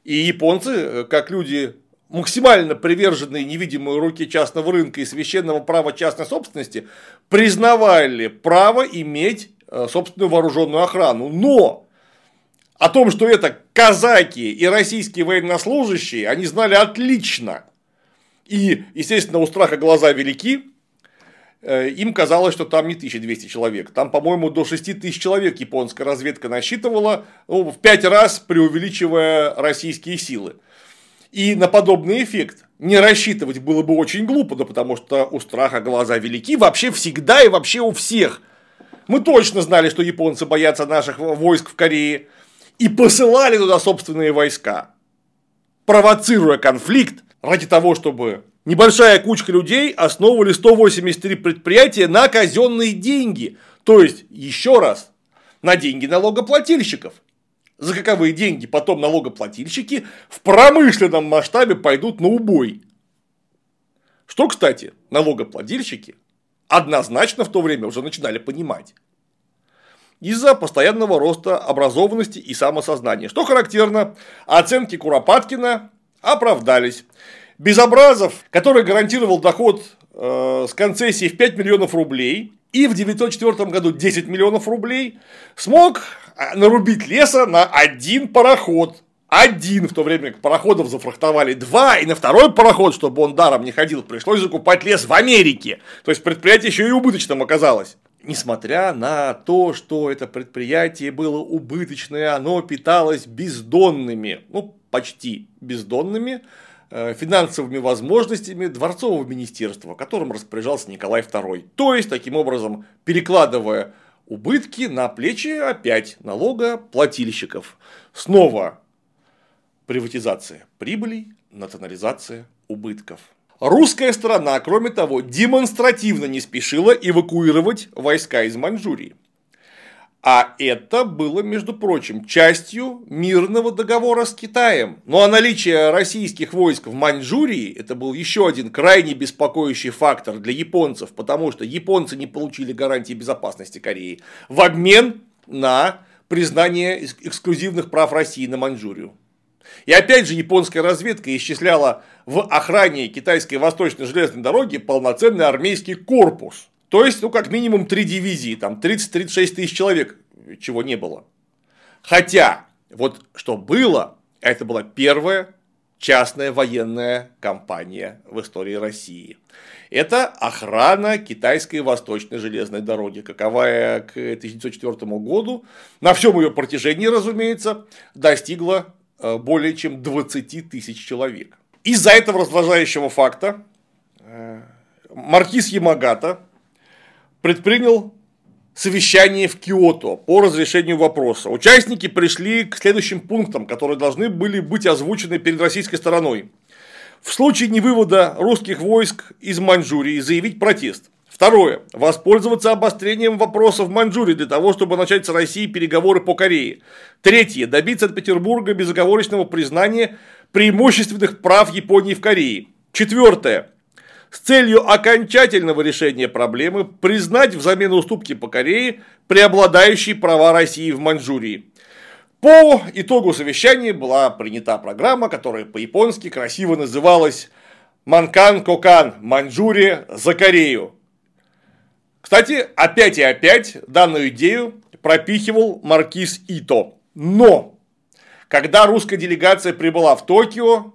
И японцы, э, как люди максимально приверженные невидимой руке частного рынка и священного права частной собственности, признавали право иметь э, собственную вооруженную охрану. Но о том, что это казаки и российские военнослужащие, они знали отлично. И, естественно, у страха глаза велики, э, им казалось, что там не 1200 человек. Там, по-моему, до 6000 человек японская разведка насчитывала, ну, в 5 раз преувеличивая российские силы. И на подобный эффект не рассчитывать было бы очень глупо, да потому что у страха глаза велики вообще всегда и вообще у всех. Мы точно знали, что японцы боятся наших войск в Корее и посылали туда собственные войска, провоцируя конфликт ради того, чтобы небольшая кучка людей основывали 183 предприятия на казенные деньги. То есть, еще раз, на деньги налогоплательщиков за каковые деньги потом налогоплательщики в промышленном масштабе пойдут на убой. Что, кстати, налогоплательщики однозначно в то время уже начинали понимать. Из-за постоянного роста образованности и самосознания. Что характерно, оценки Куропаткина оправдались. Безобразов, который гарантировал доход э, с концессии в 5 миллионов рублей, и в 1904 году 10 миллионов рублей, смог а, нарубить леса на один пароход. Один, в то время как пароходов зафрахтовали два, и на второй пароход, чтобы он даром не ходил, пришлось закупать лес в Америке. То есть предприятие еще и убыточным оказалось. Несмотря на то, что это предприятие было убыточное, оно питалось бездонными, ну почти бездонными, Э, финансовыми возможностями дворцового министерства, которым распоряжался Николай II. То есть, таким образом, перекладывая убытки на плечи опять налогоплательщиков. Снова приватизация прибылей, национализация убытков. Русская сторона, кроме того, демонстративно не спешила эвакуировать войска из Маньчжурии. А это было, между прочим, частью мирного договора с Китаем. Ну а наличие российских войск в Маньчжурии – это был еще один крайне беспокоящий фактор для японцев, потому что японцы не получили гарантии безопасности Кореи в обмен на признание эксклюзивных прав России на Маньчжурию. И опять же японская разведка исчисляла в охране китайской восточной железной дороги полноценный армейский корпус. То есть, ну, как минимум три дивизии, там 30-36 тысяч человек, чего не было. Хотя, вот что было, это была первая частная военная компания в истории России. Это охрана китайской восточной железной дороги, каковая к 1904 году на всем ее протяжении, разумеется, достигла более чем 20 тысяч человек. Из-за этого раздражающего факта э, маркиз Ямагата предпринял совещание в Киото по разрешению вопроса. Участники пришли к следующим пунктам, которые должны были быть озвучены перед российской стороной. В случае невывода русских войск из Маньчжурии заявить протест. Второе. Воспользоваться обострением вопросов в Маньчжурии для того, чтобы начать с Россией переговоры по Корее. Третье. Добиться от Петербурга безоговорочного признания преимущественных прав Японии в Корее. Четвертое с целью окончательного решения проблемы признать взамен уступки по Корее преобладающие права России в Маньчжурии. По итогу совещания была принята программа, которая по-японски красиво называлась Манкан Кокан Маньчжурия за Корею. Кстати, опять и опять данную идею пропихивал маркиз Ито. Но, когда русская делегация прибыла в Токио,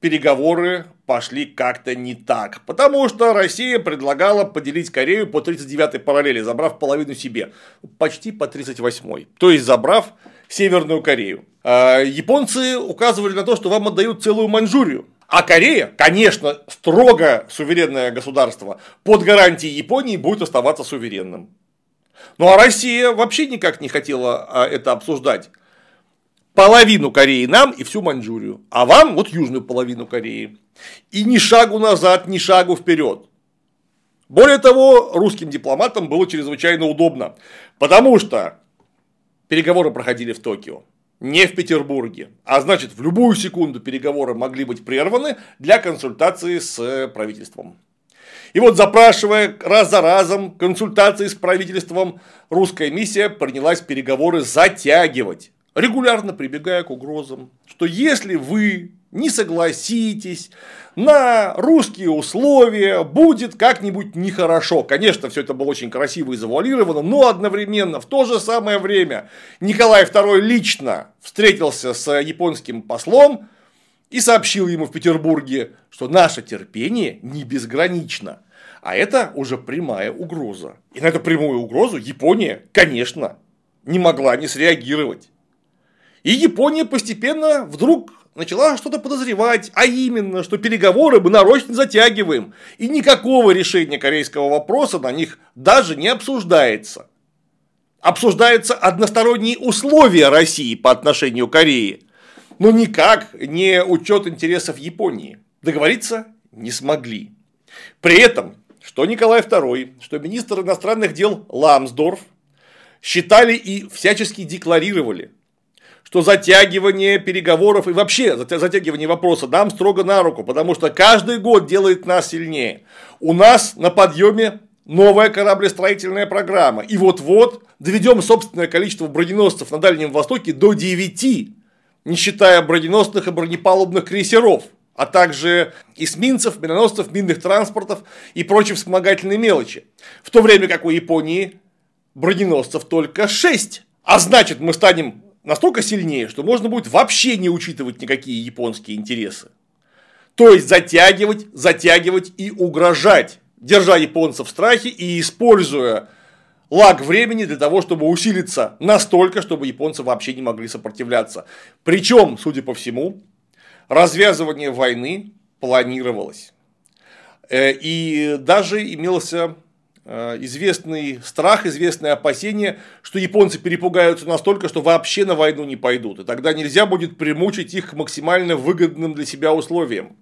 переговоры пошли как-то не так. Потому что Россия предлагала поделить Корею по 39-й параллели, забрав половину себе. Почти по 38-й. То есть забрав Северную Корею. А японцы указывали на то, что вам отдают целую Маньчжурию. А Корея, конечно, строго суверенное государство, под гарантией Японии будет оставаться суверенным. Ну а Россия вообще никак не хотела а, это обсуждать половину Кореи нам и всю Маньчжурию, а вам вот южную половину Кореи. И ни шагу назад, ни шагу вперед. Более того, русским дипломатам было чрезвычайно удобно, потому что переговоры проходили в Токио, не в Петербурге. А значит, в любую секунду переговоры могли быть прерваны для консультации с правительством. И вот запрашивая раз за разом консультации с правительством, русская миссия принялась переговоры затягивать регулярно прибегая к угрозам, что если вы не согласитесь на русские условия, будет как-нибудь нехорошо. Конечно, все это было очень красиво и завуалировано, но одновременно в то же самое время Николай II лично встретился с японским послом и сообщил ему в Петербурге, что наше терпение не безгранично. А это уже прямая угроза. И на эту прямую угрозу Япония, конечно, не могла не среагировать. И Япония постепенно вдруг начала что-то подозревать, а именно, что переговоры мы нарочно затягиваем, и никакого решения корейского вопроса на них даже не обсуждается. Обсуждаются односторонние условия России по отношению к Корее, но никак не учет интересов Японии. Договориться не смогли. При этом, что Николай II, что министр иностранных дел Ламсдорф считали и всячески декларировали, что затягивание переговоров и вообще затягивание вопроса нам строго на руку, потому что каждый год делает нас сильнее. У нас на подъеме новая кораблестроительная программа. И вот-вот доведем собственное количество броненосцев на Дальнем Востоке до 9, не считая броненосных и бронепалубных крейсеров а также эсминцев, миноносцев, минных транспортов и прочей вспомогательной мелочи. В то время как у Японии броненосцев только 6. А значит, мы станем настолько сильнее, что можно будет вообще не учитывать никакие японские интересы. То есть затягивать, затягивать и угрожать, держа японцев в страхе и используя лаг времени для того, чтобы усилиться настолько, чтобы японцы вообще не могли сопротивляться. Причем, судя по всему, развязывание войны планировалось. Э, и даже имелся известный страх, известное опасение, что японцы перепугаются настолько, что вообще на войну не пойдут. И тогда нельзя будет примучить их к максимально выгодным для себя условиям.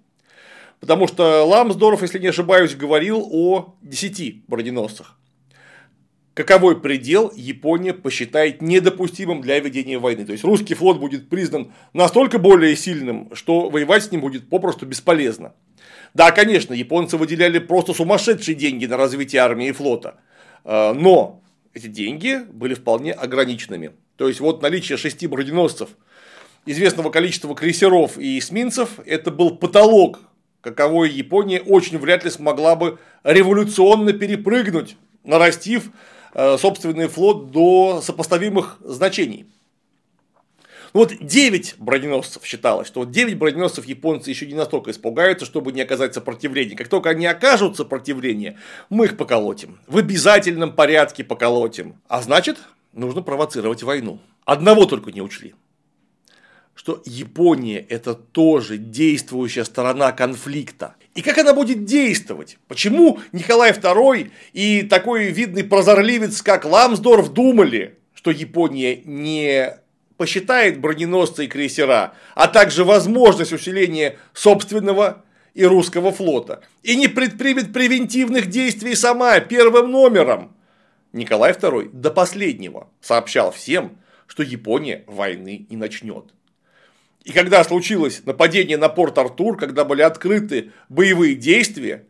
Потому что Ламсдорф, если не ошибаюсь, говорил о 10 броненосцах. Каковой предел Япония посчитает недопустимым для ведения войны. То есть русский флот будет признан настолько более сильным, что воевать с ним будет попросту бесполезно. Да, конечно, японцы выделяли просто сумасшедшие деньги на развитие армии и флота. Э, но эти деньги были вполне ограниченными. То есть, вот наличие шести броненосцев известного количества крейсеров и эсминцев это был потолок, каковой Япония очень вряд ли смогла бы революционно перепрыгнуть, нарастив э, собственный флот до сопоставимых значений. Вот 9 броненосцев считалось, что вот 9 броненосцев японцы еще не настолько испугаются, чтобы не оказать сопротивления. Как только они окажут сопротивление, мы их поколотим. В обязательном порядке поколотим. А значит, нужно провоцировать войну. Одного только не учли что Япония – это тоже действующая сторона конфликта. И как она будет действовать? Почему Николай II и такой видный прозорливец, как Ламсдорф, думали, что Япония не посчитает броненосцы и крейсера, а также возможность усиления собственного и русского флота, и не предпримет превентивных действий сама первым номером. Николай II до последнего сообщал всем, что Япония войны не начнет. И когда случилось нападение на порт Артур, когда были открыты боевые действия,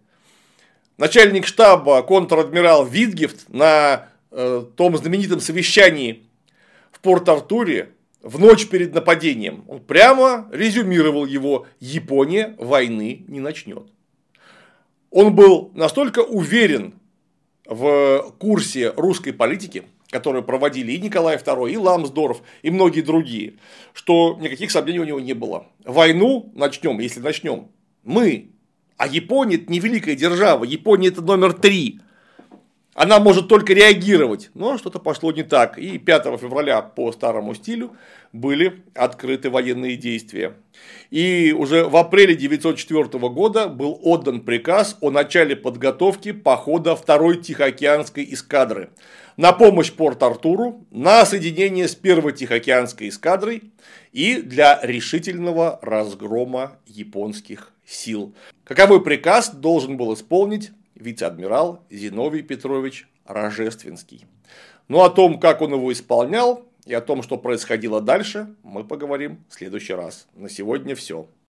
начальник штаба контр-адмирал Витгефт на э, том знаменитом совещании в порт Артуре в ночь перед нападением, он прямо резюмировал его «Япония войны не начнет». Он был настолько уверен в курсе русской политики, которую проводили и Николай II, и Ламсдорф, и многие другие, что никаких сомнений у него не было. Войну начнем, если начнем, мы. А Япония это не великая держава, Япония это номер три. Она может только реагировать, но что-то пошло не так. И 5 февраля по старому стилю были открыты военные действия. И уже в апреле 1904 года был отдан приказ о начале подготовки похода второй Тихоокеанской эскадры на помощь Порт-Артуру, на соединение с первой Тихоокеанской эскадрой и для решительного разгрома японских сил. Каковой приказ должен был исполнить вице-адмирал Зиновий Петрович Рожественский. Ну о том, как он его исполнял, и о том, что происходило дальше, мы поговорим в следующий раз. На сегодня все.